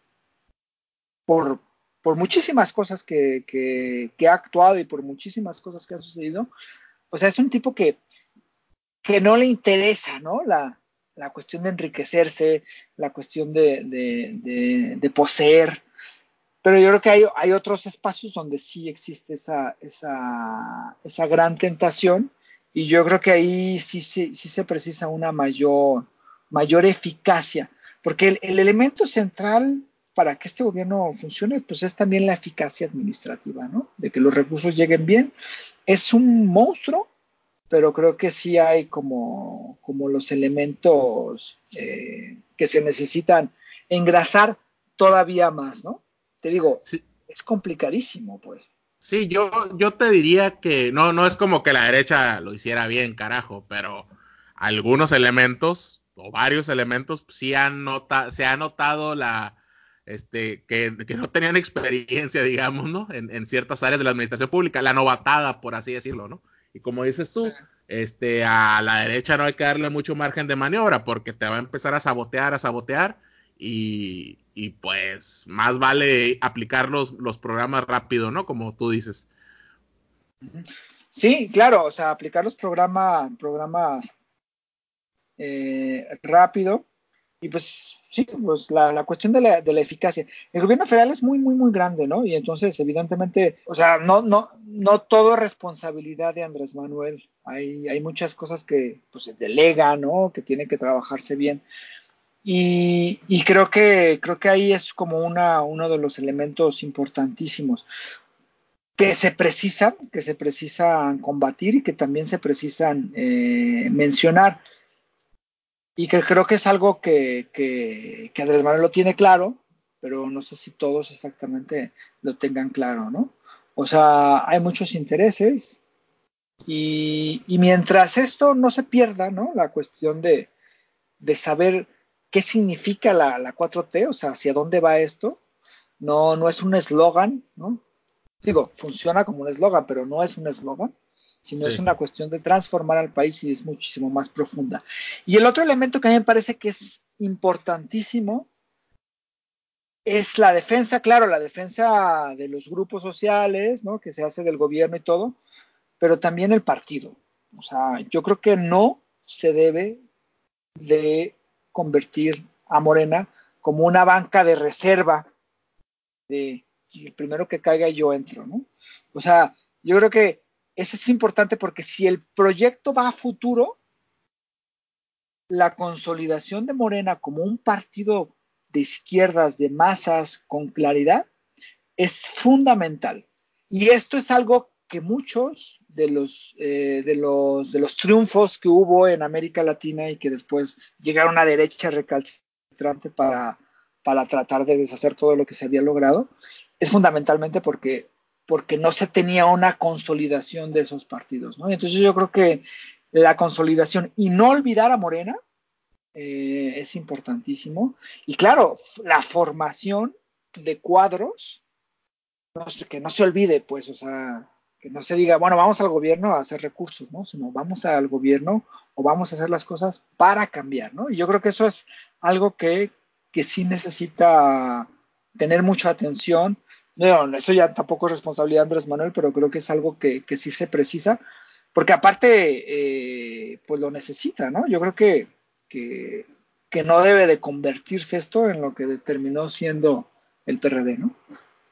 [SPEAKER 2] por, por muchísimas cosas que, que, ha actuado y por muchísimas cosas que han sucedido, o sea, es un tipo que, que no le interesa, ¿no? La, la cuestión de enriquecerse, la cuestión de, de poseer, pero yo creo que hay, hay otros espacios donde sí existe esa, esa, esa, gran tentación y yo creo que ahí sí, sí, sí se precisa una mayor, mayor eficacia, porque el, el, elemento central para que este gobierno funcione, pues es también la eficacia administrativa, ¿no? De que los recursos lleguen bien. Es un monstruo, pero creo que sí hay como, como los elementos eh, que se necesitan engrasar todavía más, ¿no? te digo, sí. es complicadísimo, pues.
[SPEAKER 1] Sí, yo, yo te diría que no, no es como que la derecha lo hiciera bien, carajo, pero algunos elementos o varios elementos sí han nota, se ha notado la, este, que, que, no tenían experiencia, digamos, ¿no? En, en, ciertas áreas de la administración pública, la novatada, por así decirlo, ¿no? Y como dices tú, sí. este, a la derecha no hay que darle mucho margen de maniobra porque te va a empezar a sabotear, a sabotear y, y pues más vale aplicar los, los, programas rápido, ¿no? Como tú dices.
[SPEAKER 2] Sí, claro, o sea, aplicar los programas, programas eh, rápido. Y pues sí, pues la, la cuestión de la, de la, eficacia. El gobierno federal es muy, muy, muy grande, ¿no? Y entonces, evidentemente, o sea, no, no, no todo es responsabilidad de Andrés Manuel. Hay, hay muchas cosas que pues, se delegan, ¿no? Que tiene que trabajarse bien. Y, y, creo que creo que ahí es como una, uno de los elementos importantísimos que se precisan, que se precisan combatir y que también se precisan eh, mencionar. Y que creo que es algo que, que, que Andrés Manuel lo tiene claro, pero no sé si todos exactamente lo tengan claro, ¿no? O sea, hay muchos intereses y, y mientras esto no se pierda, ¿no? La cuestión de, de saber qué significa la, la 4T, o sea, hacia dónde va esto. No, no es un eslogan, ¿no? Digo, funciona como un eslogan, pero no es un eslogan, sino sí. es una cuestión de transformar al país y es muchísimo más profunda. Y el otro elemento que a mí me parece que es importantísimo es la defensa, claro, la defensa de los grupos sociales, ¿no? Que se hace del gobierno y todo, pero también el partido. O sea, yo creo que no se debe de convertir a Morena como una banca de reserva de el primero que caiga yo entro, ¿no? O sea, yo creo que eso es importante porque si el proyecto va a futuro, la consolidación de Morena como un partido de izquierdas, de masas, con claridad, es fundamental. Y esto es algo que muchos de los, eh, de los, de los triunfos que hubo en América Latina y que después llegaron a derecha recalcitrante para, para tratar de deshacer todo lo que se había logrado, es fundamentalmente porque, porque no se tenía una consolidación de esos partidos. ¿no? Entonces yo creo que la consolidación y no olvidar a Morena eh, es importantísimo. Y claro, la formación de cuadros, que no se olvide, pues, o sea, que no se diga, bueno, vamos al gobierno a hacer recursos, ¿no? Sino vamos al gobierno o vamos a hacer las cosas para cambiar, ¿no? Y yo creo que eso es algo que, que sí necesita tener mucha atención. No, eso ya tampoco es responsabilidad de Andrés Manuel, pero creo que es algo que, que sí se precisa, porque aparte, eh, pues lo necesita, ¿no? Yo creo que, que, que no debe de convertirse esto en lo que determinó siendo el PRD, ¿no?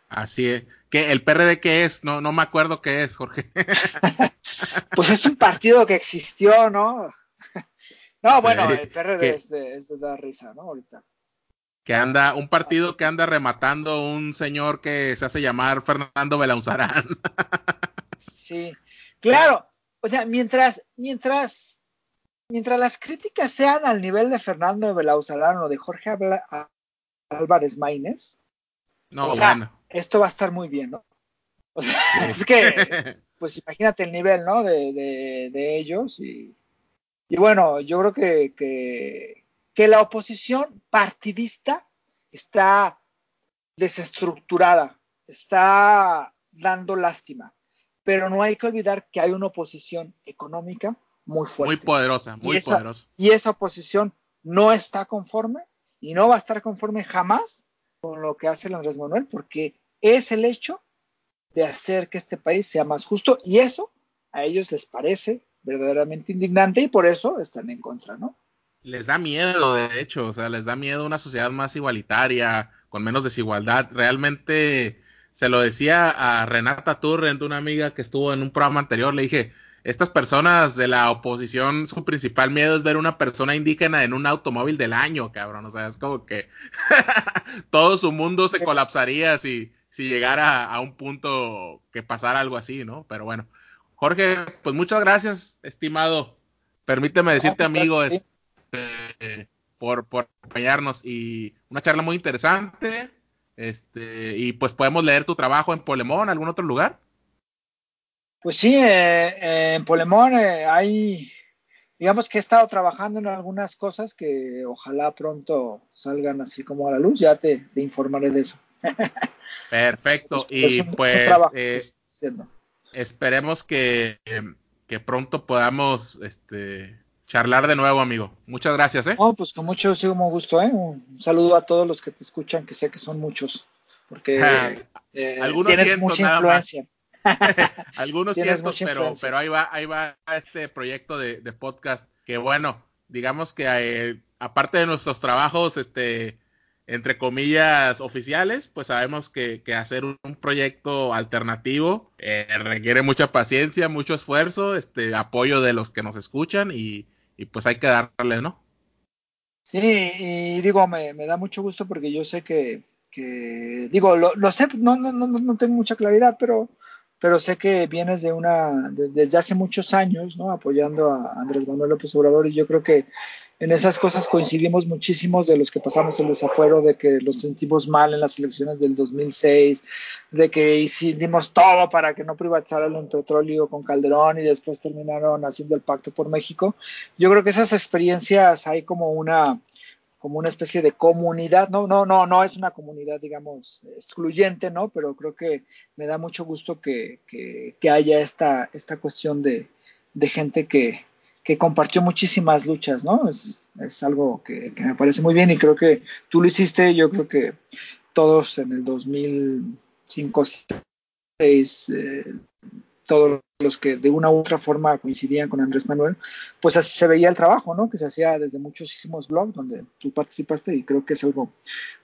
[SPEAKER 1] Así es. ¿Qué, ¿El PRD qué es? No, no me acuerdo qué es, Jorge.
[SPEAKER 2] pues es un partido que existió, ¿no? no, bueno, el PRD es de, es de, dar risa, ¿no? Ahorita.
[SPEAKER 1] Que anda, un partido que anda rematando un señor que se hace llamar Fernando Belauzarán.
[SPEAKER 2] sí, claro. O sea, mientras, mientras, mientras las críticas sean al nivel de Fernando Belauzarán o de Jorge Álvarez Maínez,
[SPEAKER 1] no, bueno
[SPEAKER 2] esto va a estar muy bien, ¿no? O sea, es que, pues imagínate el nivel, ¿no? De, de, de ellos y, y, bueno, yo creo que, que, que, la oposición partidista está desestructurada, está dando lástima, pero no hay que olvidar que hay una oposición económica muy fuerte.
[SPEAKER 1] Muy poderosa, muy
[SPEAKER 2] y esa,
[SPEAKER 1] poderosa.
[SPEAKER 2] Y esa oposición no está conforme y no va a estar conforme jamás con lo que hace el Andrés Manuel, porque es el hecho de hacer que este país sea más justo y eso a ellos les parece verdaderamente indignante y por eso están en contra, ¿no?
[SPEAKER 1] Les da miedo, de hecho, o sea, les da miedo una sociedad más igualitaria, con menos desigualdad. Realmente, se lo decía a Renata Turrent, una amiga que estuvo en un programa anterior, le dije, estas personas de la oposición, su principal miedo es ver una persona indígena en un automóvil del año, cabrón. O sea, es como que todo su mundo se colapsaría si, si llegara a un punto que pasara algo así, ¿no? Pero bueno, Jorge, pues muchas gracias, estimado. Permíteme decirte, amigo, este, por, por acompañarnos y una charla muy interesante. Este, y pues podemos leer tu trabajo en Polemón, algún otro lugar.
[SPEAKER 2] Pues sí, eh, en Polemón eh, hay, digamos que he estado trabajando en algunas cosas que ojalá pronto salgan así como a la luz, ya te, te informaré de eso.
[SPEAKER 1] Perfecto, y pues eh, esperemos que, que, pronto podamos este, charlar de nuevo, amigo. Muchas gracias, ¿eh?
[SPEAKER 2] No, pues con mucho gusto, ¿eh? Un saludo a todos los que te escuchan, que sé que son muchos, porque eh, tienes mucha influencia.
[SPEAKER 1] Algunos cientos, pero, pero ahí va, ahí va este proyecto de, de podcast que bueno, digamos que eh, aparte de nuestros trabajos, este, entre comillas, oficiales, pues sabemos que, que hacer un, un, proyecto alternativo eh, requiere mucha paciencia, mucho esfuerzo, este, apoyo de los que nos escuchan y, y pues hay que darle, ¿no?
[SPEAKER 2] Sí, y digo, me, me da mucho gusto porque yo sé que, que digo, lo, lo sé, no, no, no, no tengo mucha claridad, pero pero sé que vienes de una, de, desde hace muchos años, ¿no? Apoyando a Andrés Manuel López Obrador y yo creo que en esas cosas coincidimos muchísimos de los que pasamos el desafuero, de que los sentimos mal en las elecciones del 2006, de que hicimos todo para que no privatizaran el petróleo con Calderón y después terminaron haciendo el pacto por México. Yo creo que esas experiencias hay como una, como una especie de comunidad, no, no, no, no es una comunidad, digamos, excluyente, ¿no? Pero creo que me da mucho gusto que, que, haya esta, esta cuestión de, de gente que, que, compartió muchísimas luchas, ¿no? Es, algo que, que, me parece muy bien y creo que tú lo hiciste, yo creo que todos en el 2005, 2006, eh, todos los que de una u otra forma coincidían con Andrés Manuel, pues así se veía el trabajo, ¿no? Que se hacía desde muchísimos blogs donde tú participaste y creo que es algo,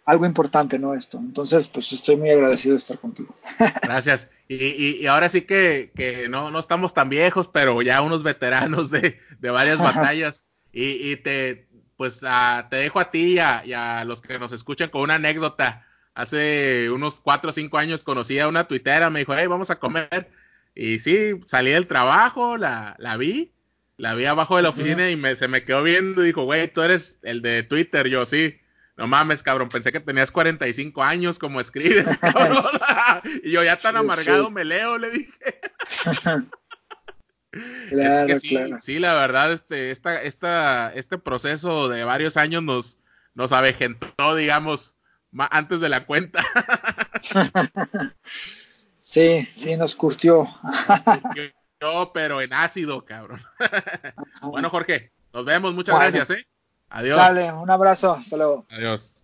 [SPEAKER 2] algo importante, ¿no? Esto. Entonces, pues estoy muy agradecido de estar contigo.
[SPEAKER 1] Gracias. Y, y, y ahora sí que, que, no, no estamos tan viejos, pero ya unos veteranos de, de varias batallas. Y, y, te, pues, a, te dejo a ti y a, y a los que nos escuchan con una anécdota hace unos cuatro o cinco años conocí a una tuitera, me dijo, hey, vamos a comer. Y sí, salí del trabajo, la, la vi, la vi abajo de la oficina y me, se me quedó viendo y dijo, güey, tú eres el de Twitter, yo sí. No mames, cabrón, pensé que tenías 45 años como escribes, cabrón. y yo ya tan amargado me leo, le dije. es que sí, sí, la verdad, este, esta, esta, este proceso de varios años nos, nos avejentó, digamos, antes de la cuenta.
[SPEAKER 2] Sí, sí, nos curtió.
[SPEAKER 1] Yo, pero en ácido, cabrón. bueno, Jorge, nos vemos, muchas gracias, ¿eh? Adiós.
[SPEAKER 2] Dale, un abrazo, hasta luego.
[SPEAKER 1] Adiós.